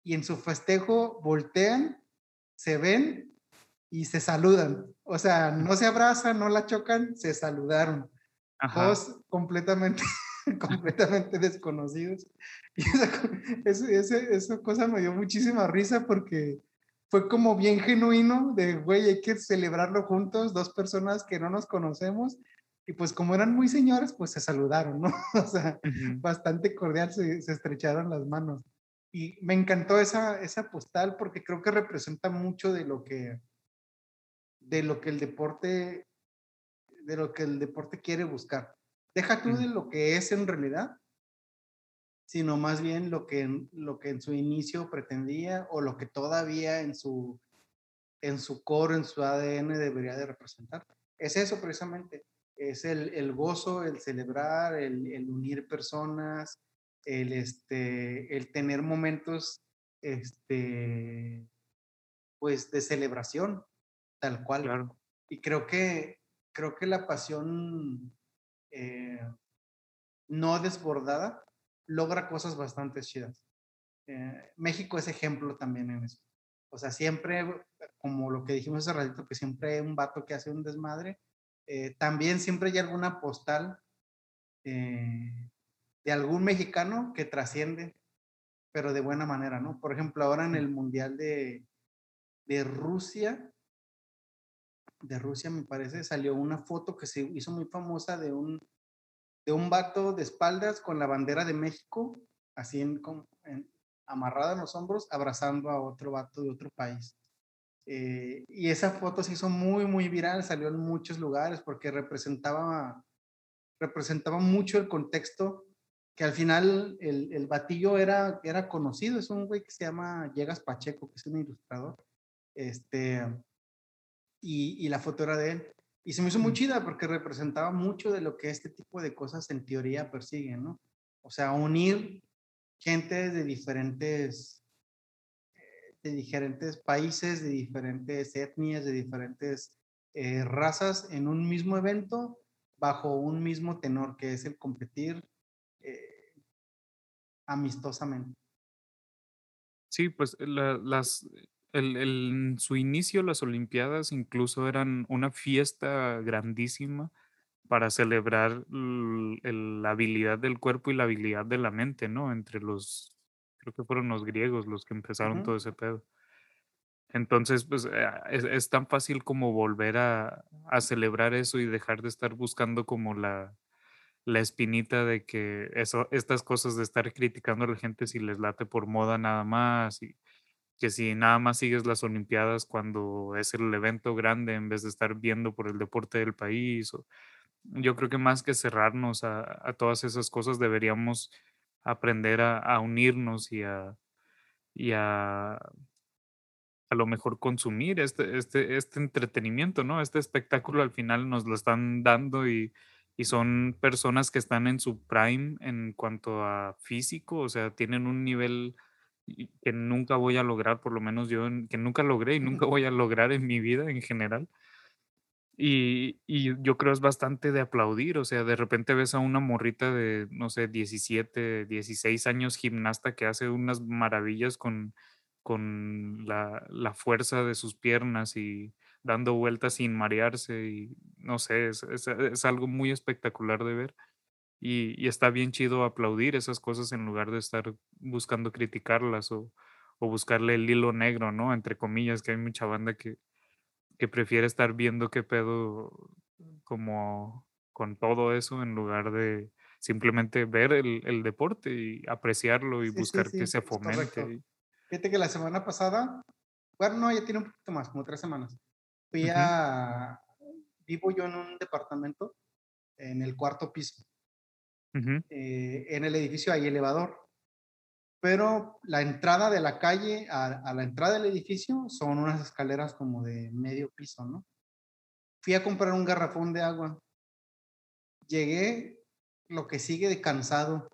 S1: Y en su festejo voltean, se ven y se saludan. O sea, no se abrazan, no la chocan, se saludaron.
S2: Ajá.
S1: Dos completamente completamente desconocidos. Y esa, esa, cosa me dio muchísima risa porque fue como bien genuino de, güey, hay que celebrarlo juntos, dos personas que no nos conocemos. Y pues como eran muy señores, pues se saludaron, ¿no? O sea, bastante cordial, se, se, estrecharon las manos. Y me encantó esa, esa postal porque creo que representa mucho de lo que, de lo que el deporte, de lo que el deporte quiere buscar. Deja tú de lo que es en realidad, sino más bien lo que, lo que en su inicio pretendía o lo que todavía en su, en su core, en su ADN debería de representar. Es eso precisamente, es el, el gozo, el celebrar, el, el, unir personas, el, este, el tener momentos este, pues de celebración, tal cual. Y creo que, creo que la pasión eh, no desbordada logra cosas bastante chidas. Eh, México es ejemplo también en eso. O sea, siempre, como lo que dijimos hace ratito, que siempre hay un vato que hace un desmadre, eh, también siempre hay alguna postal de algún mexicano que trasciende, pero de buena manera, ¿no? Por ejemplo, ahora en el Mundial de, de Rusia, de Rusia me parece, salió una foto que se hizo muy famosa de un, de un vato de espaldas con la bandera de México, así en, en, amarrada en los hombros, abrazando a otro vato de otro país. Eh, y esa foto se hizo muy, muy viral, salió en muchos lugares porque representaba, representaba mucho el contexto que al final el, el batillo era, era conocido, es un güey que se llama Llegas Pacheco, que es un ilustrador, este, y, y, la foto era de él. Y se me hizo muy chida porque representaba mucho de lo que este tipo de cosas en teoría persiguen, ¿no? O sea, unir gente de diferentes, de diferentes países, de diferentes etnias, de diferentes eh, razas en un mismo evento bajo un mismo tenor, que es el competir eh, amistosamente.
S2: Sí, pues la, las, el, el, en su inicio las Olimpiadas incluso eran una fiesta grandísima para celebrar el, la habilidad del cuerpo y la habilidad de la mente, ¿no? Entre los, creo que fueron los griegos los que empezaron uh -huh. todo ese pedo. Entonces, pues eh, es, es, tan fácil como volver a, a celebrar eso y dejar de estar buscando como la, la espinita de que eso, estas cosas de estar criticando a la gente si les late por moda nada más y que si nada más sigues las Olimpiadas cuando es el evento grande en vez de estar viendo por el deporte del país. O, yo creo que más que cerrarnos a, a todas esas cosas deberíamos aprender a, a unirnos y a, y a, a lo mejor consumir este, este, este entretenimiento, ¿no? Este espectáculo al final nos lo están dando y, y son personas que están en su prime en cuanto a físico, o sea, tienen un nivel que nunca voy a lograr, por lo menos yo, que nunca logré y nunca voy a lograr en mi vida en general. Y, y, yo creo es bastante de aplaudir, o sea, de repente ves a una morrita de, no sé, 17, 16 años gimnasta que hace unas maravillas con, con la, la fuerza de sus piernas y, dando vueltas sin marearse y no sé, es, es, es algo muy espectacular de ver. Y, y, está bien chido aplaudir esas cosas en lugar de estar buscando criticarlas o, o, buscarle el hilo negro, ¿no? Entre comillas, que hay mucha banda que, que prefiere estar viendo qué pedo como con todo eso en lugar de simplemente ver el, el deporte y apreciarlo y sí, buscar sí, sí, que se fomente.
S1: Fíjate que la semana pasada, bueno, no, ya tiene un poquito más, como tres semanas, fui a, vivo yo en un departamento en el cuarto piso. Uh -huh. eh, en el edificio hay elevador, pero la entrada de la calle a, a, la entrada del edificio son unas escaleras como de medio piso, ¿no? Fui a comprar un garrafón de agua. Llegué lo que sigue de cansado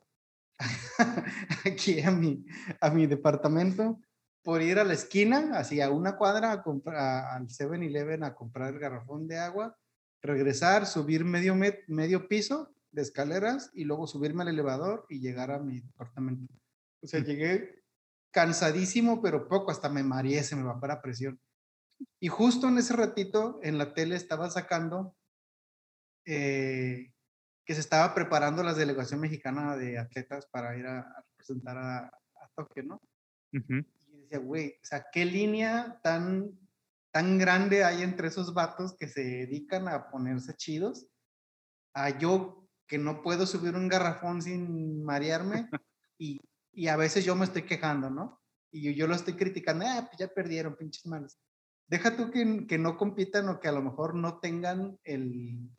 S1: aquí a mi, a mi departamento por ir a la esquina, así a una cuadra, a comprar, al 7-Eleven a comprar el garrafón de agua, regresar, subir medio, medio piso de escaleras y luego subirme al elevador y llegar a mi departamento. O sea, llegué cansadísimo, pero poco, hasta me mareé, se me bajó la presión. Y justo en ese ratito, en la tele estaba sacando eh, que se estaba preparando la delegación mexicana de atletas para ir a, representar a, a, Tokio, ¿no? Y decía, güey, o sea, ¿qué línea tan, tan grande hay entre esos vatos que se dedican a ponerse chidos? A yo que no puedo subir un garrafón sin marearme y, y a veces yo me estoy quejando, ¿no? Y yo, lo estoy criticando, ah, pues ya perdieron, pinches malos. Deja tú que, que no compitan o que a lo mejor no tengan el,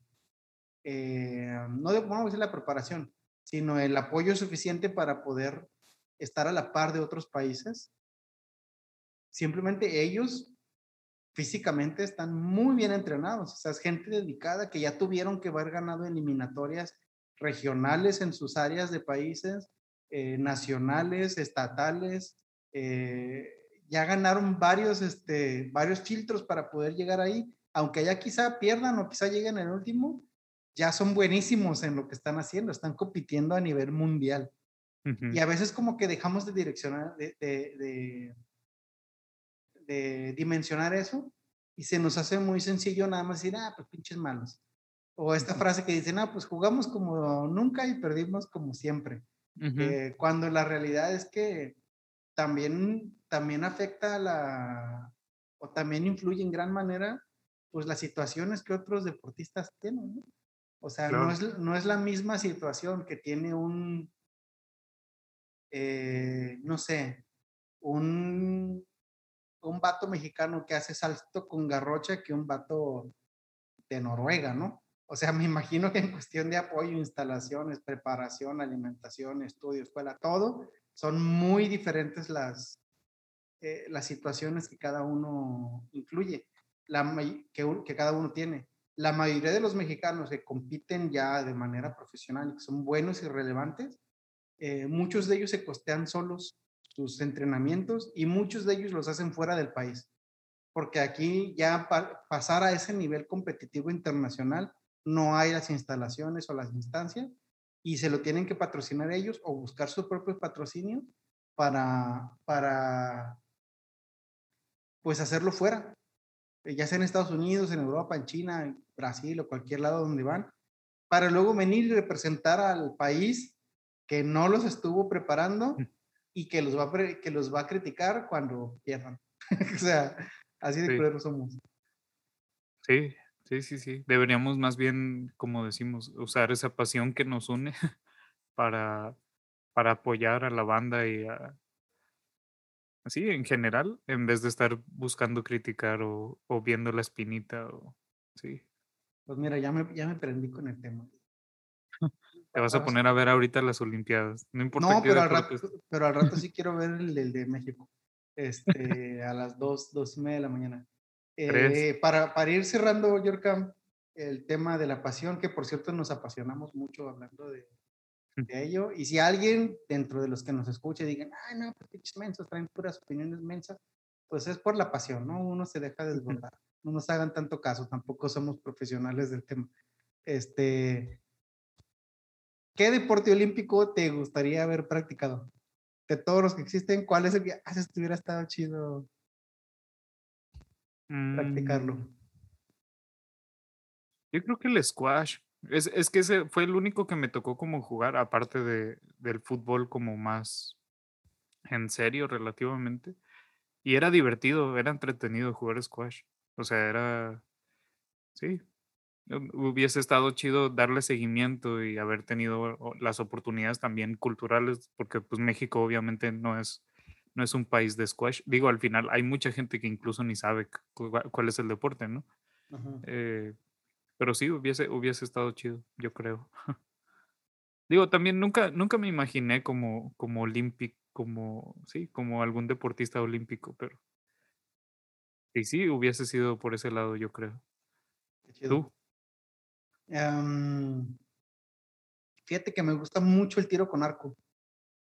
S1: eh, no vamos a decir la preparación, sino el apoyo suficiente para poder estar a la par de otros países. Simplemente ellos físicamente están muy bien entrenados, o sea, es gente dedicada que ya tuvieron que haber ganado eliminatorias regionales en sus áreas de países, eh, nacionales, estatales, eh, ya ganaron varios, este, varios filtros para poder llegar ahí, aunque allá quizá pierdan o quizá lleguen en el último, ya son buenísimos en lo que están haciendo, están compitiendo a nivel mundial. Y a veces como que dejamos de direccionar, de, de, de, dimensionar eso y se nos hace muy sencillo nada más decir, ah, pues pinches malos. O esta frase que dicen, ah, pues jugamos como nunca y perdimos como siempre. Eh, cuando la realidad es que también, también afecta a la, o también influye en gran manera, pues las situaciones que otros deportistas tienen. ¿no? O sea, no, es, no, es, la misma situación que tiene un, eh, no sé, un, un vato mexicano que hace salto con garrocha que un vato de Noruega, ¿no? O sea, me imagino que en cuestión de apoyo, instalaciones, preparación, alimentación, estudio, escuela, todo, son muy diferentes las, eh, las situaciones que cada uno incluye, la, que, cada uno tiene la mayoría de los mexicanos que compiten ya de manera profesional que son buenos y relevantes, eh, muchos de ellos se costean solos sus entrenamientos y muchos de ellos los hacen fuera del país. Porque aquí ya pasar a ese nivel competitivo internacional no hay las instalaciones o las instancias y se lo tienen que patrocinar ellos o buscar su propio patrocinio para, para pues hacerlo fuera. Eh, ya sea en Estados Unidos, en Europa, en China, en Brasil o cualquier lado donde van, para luego venir y representar al país que no los estuvo preparando mm. Y que los va a, que los va a criticar cuando pierdan. o sea, así de sí. somos.
S2: Sí, sí, sí, sí. Deberíamos más bien, como decimos, usar esa pasión que nos une para, para apoyar a la banda y a, Así, en general, en vez de estar buscando criticar o, o viendo la espinita o sí.
S1: Pues mira, ya me, ya me prendí con el tema.
S2: Te vas a poner a ver ahorita las Olimpiadas. No importa.
S1: No, pero, al rato, pero al rato sí quiero ver el, de México. Este, a las dos, dos y media de la mañana. Eh, para, para ir cerrando, Yorkam, el tema de la pasión, que por cierto nos apasionamos mucho hablando de, de ello. Y si alguien dentro de los que nos escuche digan, ay, no, pues pinches mensos, traen puras opiniones mensas, pues es por la pasión, ¿no? Uno se deja desbordar. No nos hagan tanto caso, tampoco somos profesionales del tema. Este, ¿qué deporte olímpico te gustaría haber practicado? De todos los que existen, ¿cuál es el que estuviera estado chido practicarlo? Mm.
S2: Yo creo que el squash. Es, es que ese fue el único que me tocó como jugar, aparte de, del fútbol como más en serio relativamente. Y era divertido, era entretenido jugar squash. O sea, era, sí, hubiese estado chido darle seguimiento y haber tenido las oportunidades también culturales, porque pues México obviamente no es, no es un país de squash. Digo, al final hay mucha gente que incluso ni sabe cuál es el deporte, ¿no? Eh, pero sí, hubiese, hubiese estado chido, yo creo. Digo, también nunca, nunca me imaginé como, como olímpico, como, sí, como algún deportista olímpico, pero sí, sí, hubiese sido por ese lado, yo creo. ¿Tú?
S1: Em, fíjate que me gusta mucho el tiro con arco.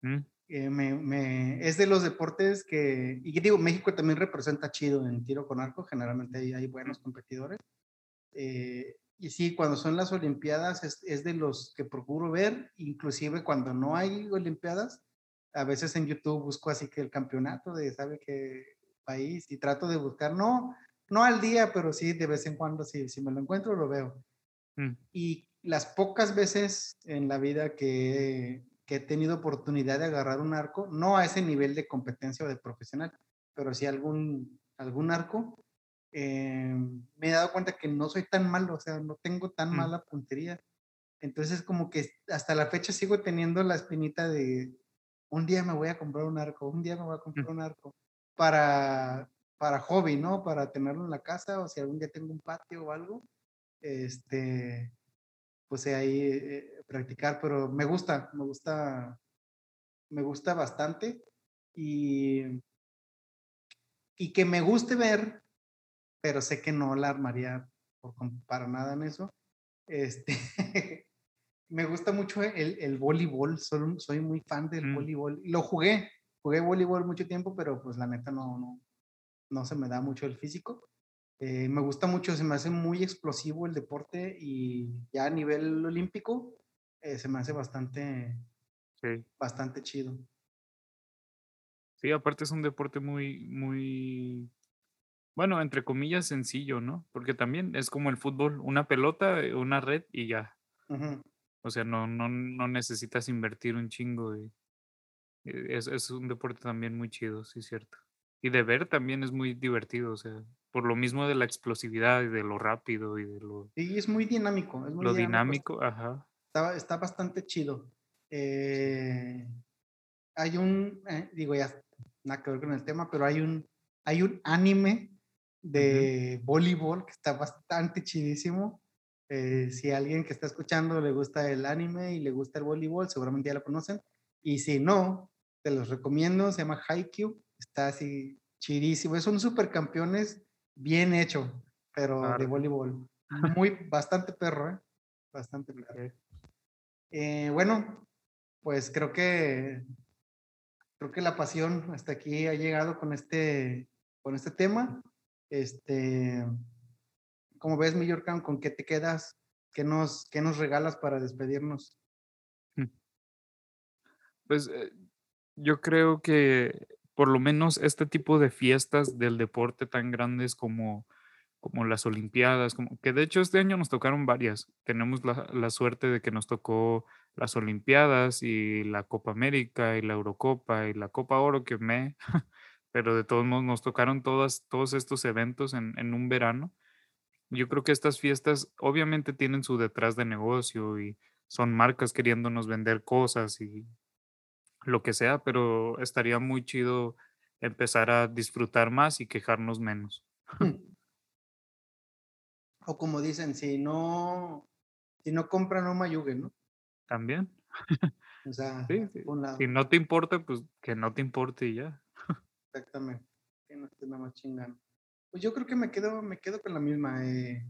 S1: Mm. Eh, me, me, es de los deportes que, y digo, México también representa chido en tiro con arco, generalmente hay, hay buenos competidores. Eh, y sí, cuando son las Olimpiadas es, es, de los que procuro ver, inclusive cuando no hay Olimpiadas, a veces en YouTube busco así que el campeonato de sabe qué país y trato de buscar, no, no al día, pero sí de vez en cuando, si, si me lo encuentro, lo veo. Mm. Y las pocas veces en la vida que, que, he tenido oportunidad de agarrar un arco, no a ese nivel de competencia o de profesional, pero sí algún, algún arco, eh, me he dado cuenta que no soy tan malo, o sea, no tengo tan mm. mala puntería. Entonces, como que hasta la fecha sigo teniendo la espinita de un día me voy a comprar un arco, un día me voy a comprar un arco para, para hobby, ¿no? Para tenerlo en la casa o si algún día tengo un patio o algo, este, pues ahí eh, practicar, pero me gusta, me gusta, me gusta bastante y, y que me guste ver pero sé que no la armaría por, para nada en eso. Este, me gusta mucho el, el voleibol, soy, soy, muy fan del mm. voleibol. Lo jugué, jugué voleibol mucho tiempo, pero pues la neta no, no, no se me da mucho el físico. Eh, me gusta mucho, se me hace muy explosivo el deporte y ya a nivel olímpico eh, se me hace bastante, bastante chido.
S2: Sí, aparte es un deporte muy, muy bueno, entre comillas, sencillo, ¿no? Porque también es como el fútbol, una pelota, eh, una red y ya. O sea, no, no, no necesitas invertir un chingo. Y, es, es un deporte también muy chido, sí, cierto. Y de ver también es muy divertido, o sea, por lo mismo de la explosividad y de lo rápido y de lo...
S1: Sí, es muy dinámico. Es muy
S2: lo dinámico, ajá.
S1: Está, está, bastante chido. Eh, hay un, digo ya, nada que ver con el tema, pero hay un, hay un anime de voleibol que está bastante chidísimo. Eh, si a alguien que está escuchando le gusta el anime y le gusta el voleibol, seguramente ya lo conocen. Y si no, te los recomiendo. Se llama Haikyuu. Está así chidísimo. Es un supercampeones bien hecho, pero de voleibol. Muy, bastante perro, ¿eh? Bastante perro. Eh, bueno, pues creo que creo que la pasión hasta aquí ha llegado con este, con este tema. Este, como ves, Millorcan, ¿con qué te quedas? ¿Qué nos, qué nos regalas para despedirnos?
S2: Pues eh, yo creo que por lo menos este tipo de fiestas del deporte tan grandes como, como las Olimpiadas, como, que de hecho este año nos tocaron varias. Tenemos la, la suerte de que nos tocó las Olimpiadas y la Copa América y la Eurocopa y la Copa Oro que me pero de todos modos nos tocaron todas, todos estos eventos en, en un verano. Yo creo que estas fiestas obviamente tienen su detrás de negocio y son marcas queriéndonos vender cosas y lo que sea, pero estaría muy chido empezar a disfrutar más y quejarnos menos. Hmm.
S1: O como dicen, si no, si no compran, no mayuguen, ¿no?
S2: También. O sea, si no te importa, pues que no te importe y ya.
S1: Exactamente. Que no esté nada más chingando. Pues yo creo que me quedo, me quedo con la misma. Eh.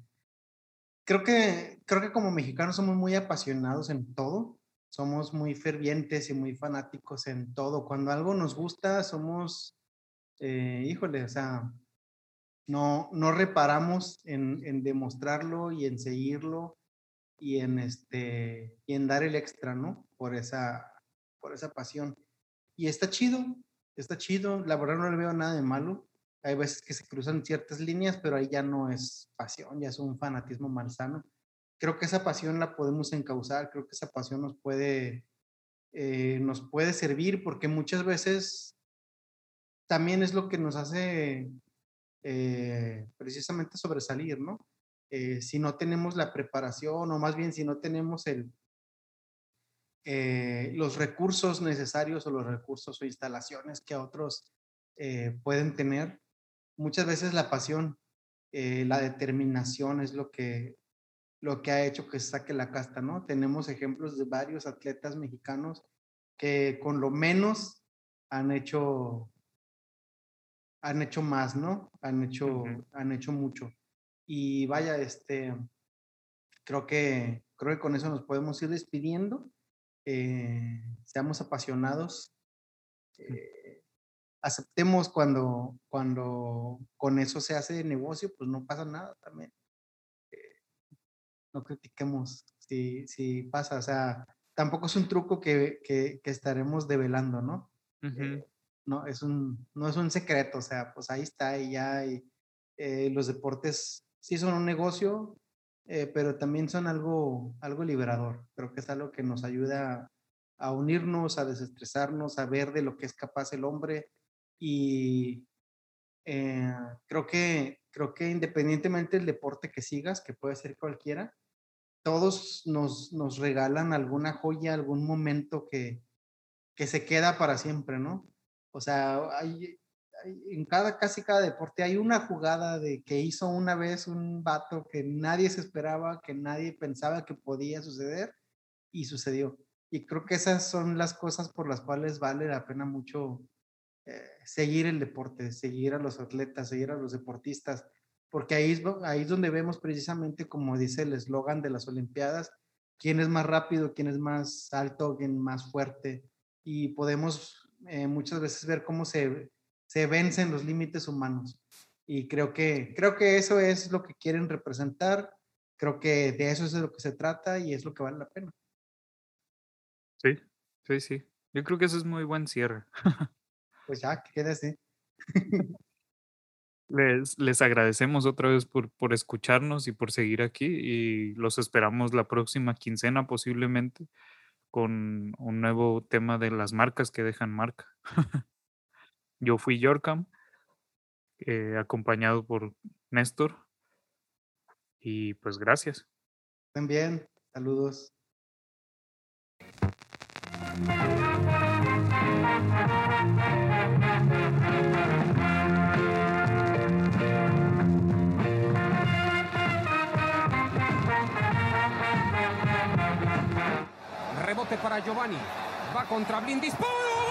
S1: creo que, creo que como mexicanos somos muy apasionados en todo. Somos muy fervientes y muy fanáticos en todo. Cuando algo nos gusta, somos, eh, híjole, o sea, no, no reparamos en, demostrarlo y en seguirlo y en, este, y en dar el extra, ¿no? Por esa, por esa pasión. Y está chido, está chido, la no le veo nada de malo. Hay veces que se cruzan ciertas líneas, pero ahí ya no es pasión, ya es un fanatismo malsano. Creo que esa pasión la podemos encauzar, creo que esa pasión nos puede, eh, nos puede servir porque muchas veces también es lo que nos hace eh, precisamente sobresalir, ¿no? Eh, si no tenemos la preparación o más bien si no tenemos el, eh, los recursos necesarios o los recursos o instalaciones que otros eh, pueden tener. Muchas veces la pasión, eh, la determinación es lo que, lo que ha hecho que saque la casta, ¿no? Tenemos ejemplos de varios atletas mexicanos que con lo menos han hecho, han hecho más, ¿no? Han hecho, han hecho mucho. Y vaya, este, creo que, creo que con eso nos podemos ir despidiendo. Eh, seamos apasionados, eh, aceptemos cuando, cuando con eso se hace negocio, pues no pasa nada también. Eh, no critiquemos si, si pasa, o sea, tampoco es un truco que, que, estaremos develando, ¿no? no, es un, no es un secreto, o sea, pues ahí está y ya, y, los deportes sí son un negocio, eh, pero también son algo, algo liberador. Creo que es algo que nos ayuda a unirnos, a desestresarnos, a ver de lo que es capaz el hombre y eh, creo que creo que independientemente del deporte que sigas, que puede ser cualquiera, todos nos, nos regalan alguna joya, algún momento que, que se queda para siempre, ¿no? O sea, hay, en cada, casi cada deporte hay una jugada de que hizo una vez un vato que nadie se esperaba, que nadie pensaba que podía suceder y sucedió. Y creo que esas son las cosas por las cuales vale la pena mucho eh, seguir el deporte, seguir a los atletas, seguir a los deportistas, porque ahí es, ahí es donde vemos precisamente, como dice el eslogan de las Olimpiadas, quién es más rápido, quién es más alto, quién más fuerte, y podemos eh, muchas veces ver cómo se, se vencen los límites humanos. Y creo que, creo que eso es lo que quieren representar, creo que de eso es de lo que se trata y es lo que vale la pena.
S2: Sí, sí, sí. Yo creo que eso es muy buen cierre.
S1: pues ya, que quede así.
S2: Les, agradecemos otra vez por, por escucharnos y por seguir aquí y los esperamos la próxima quincena posiblemente con un nuevo tema de las marcas que dejan marca. Yo fui Yorkam, eh, acompañado por Néstor y pues gracias.
S1: También, saludos.
S3: Para Giovanni. Va contra Blindis. Tantas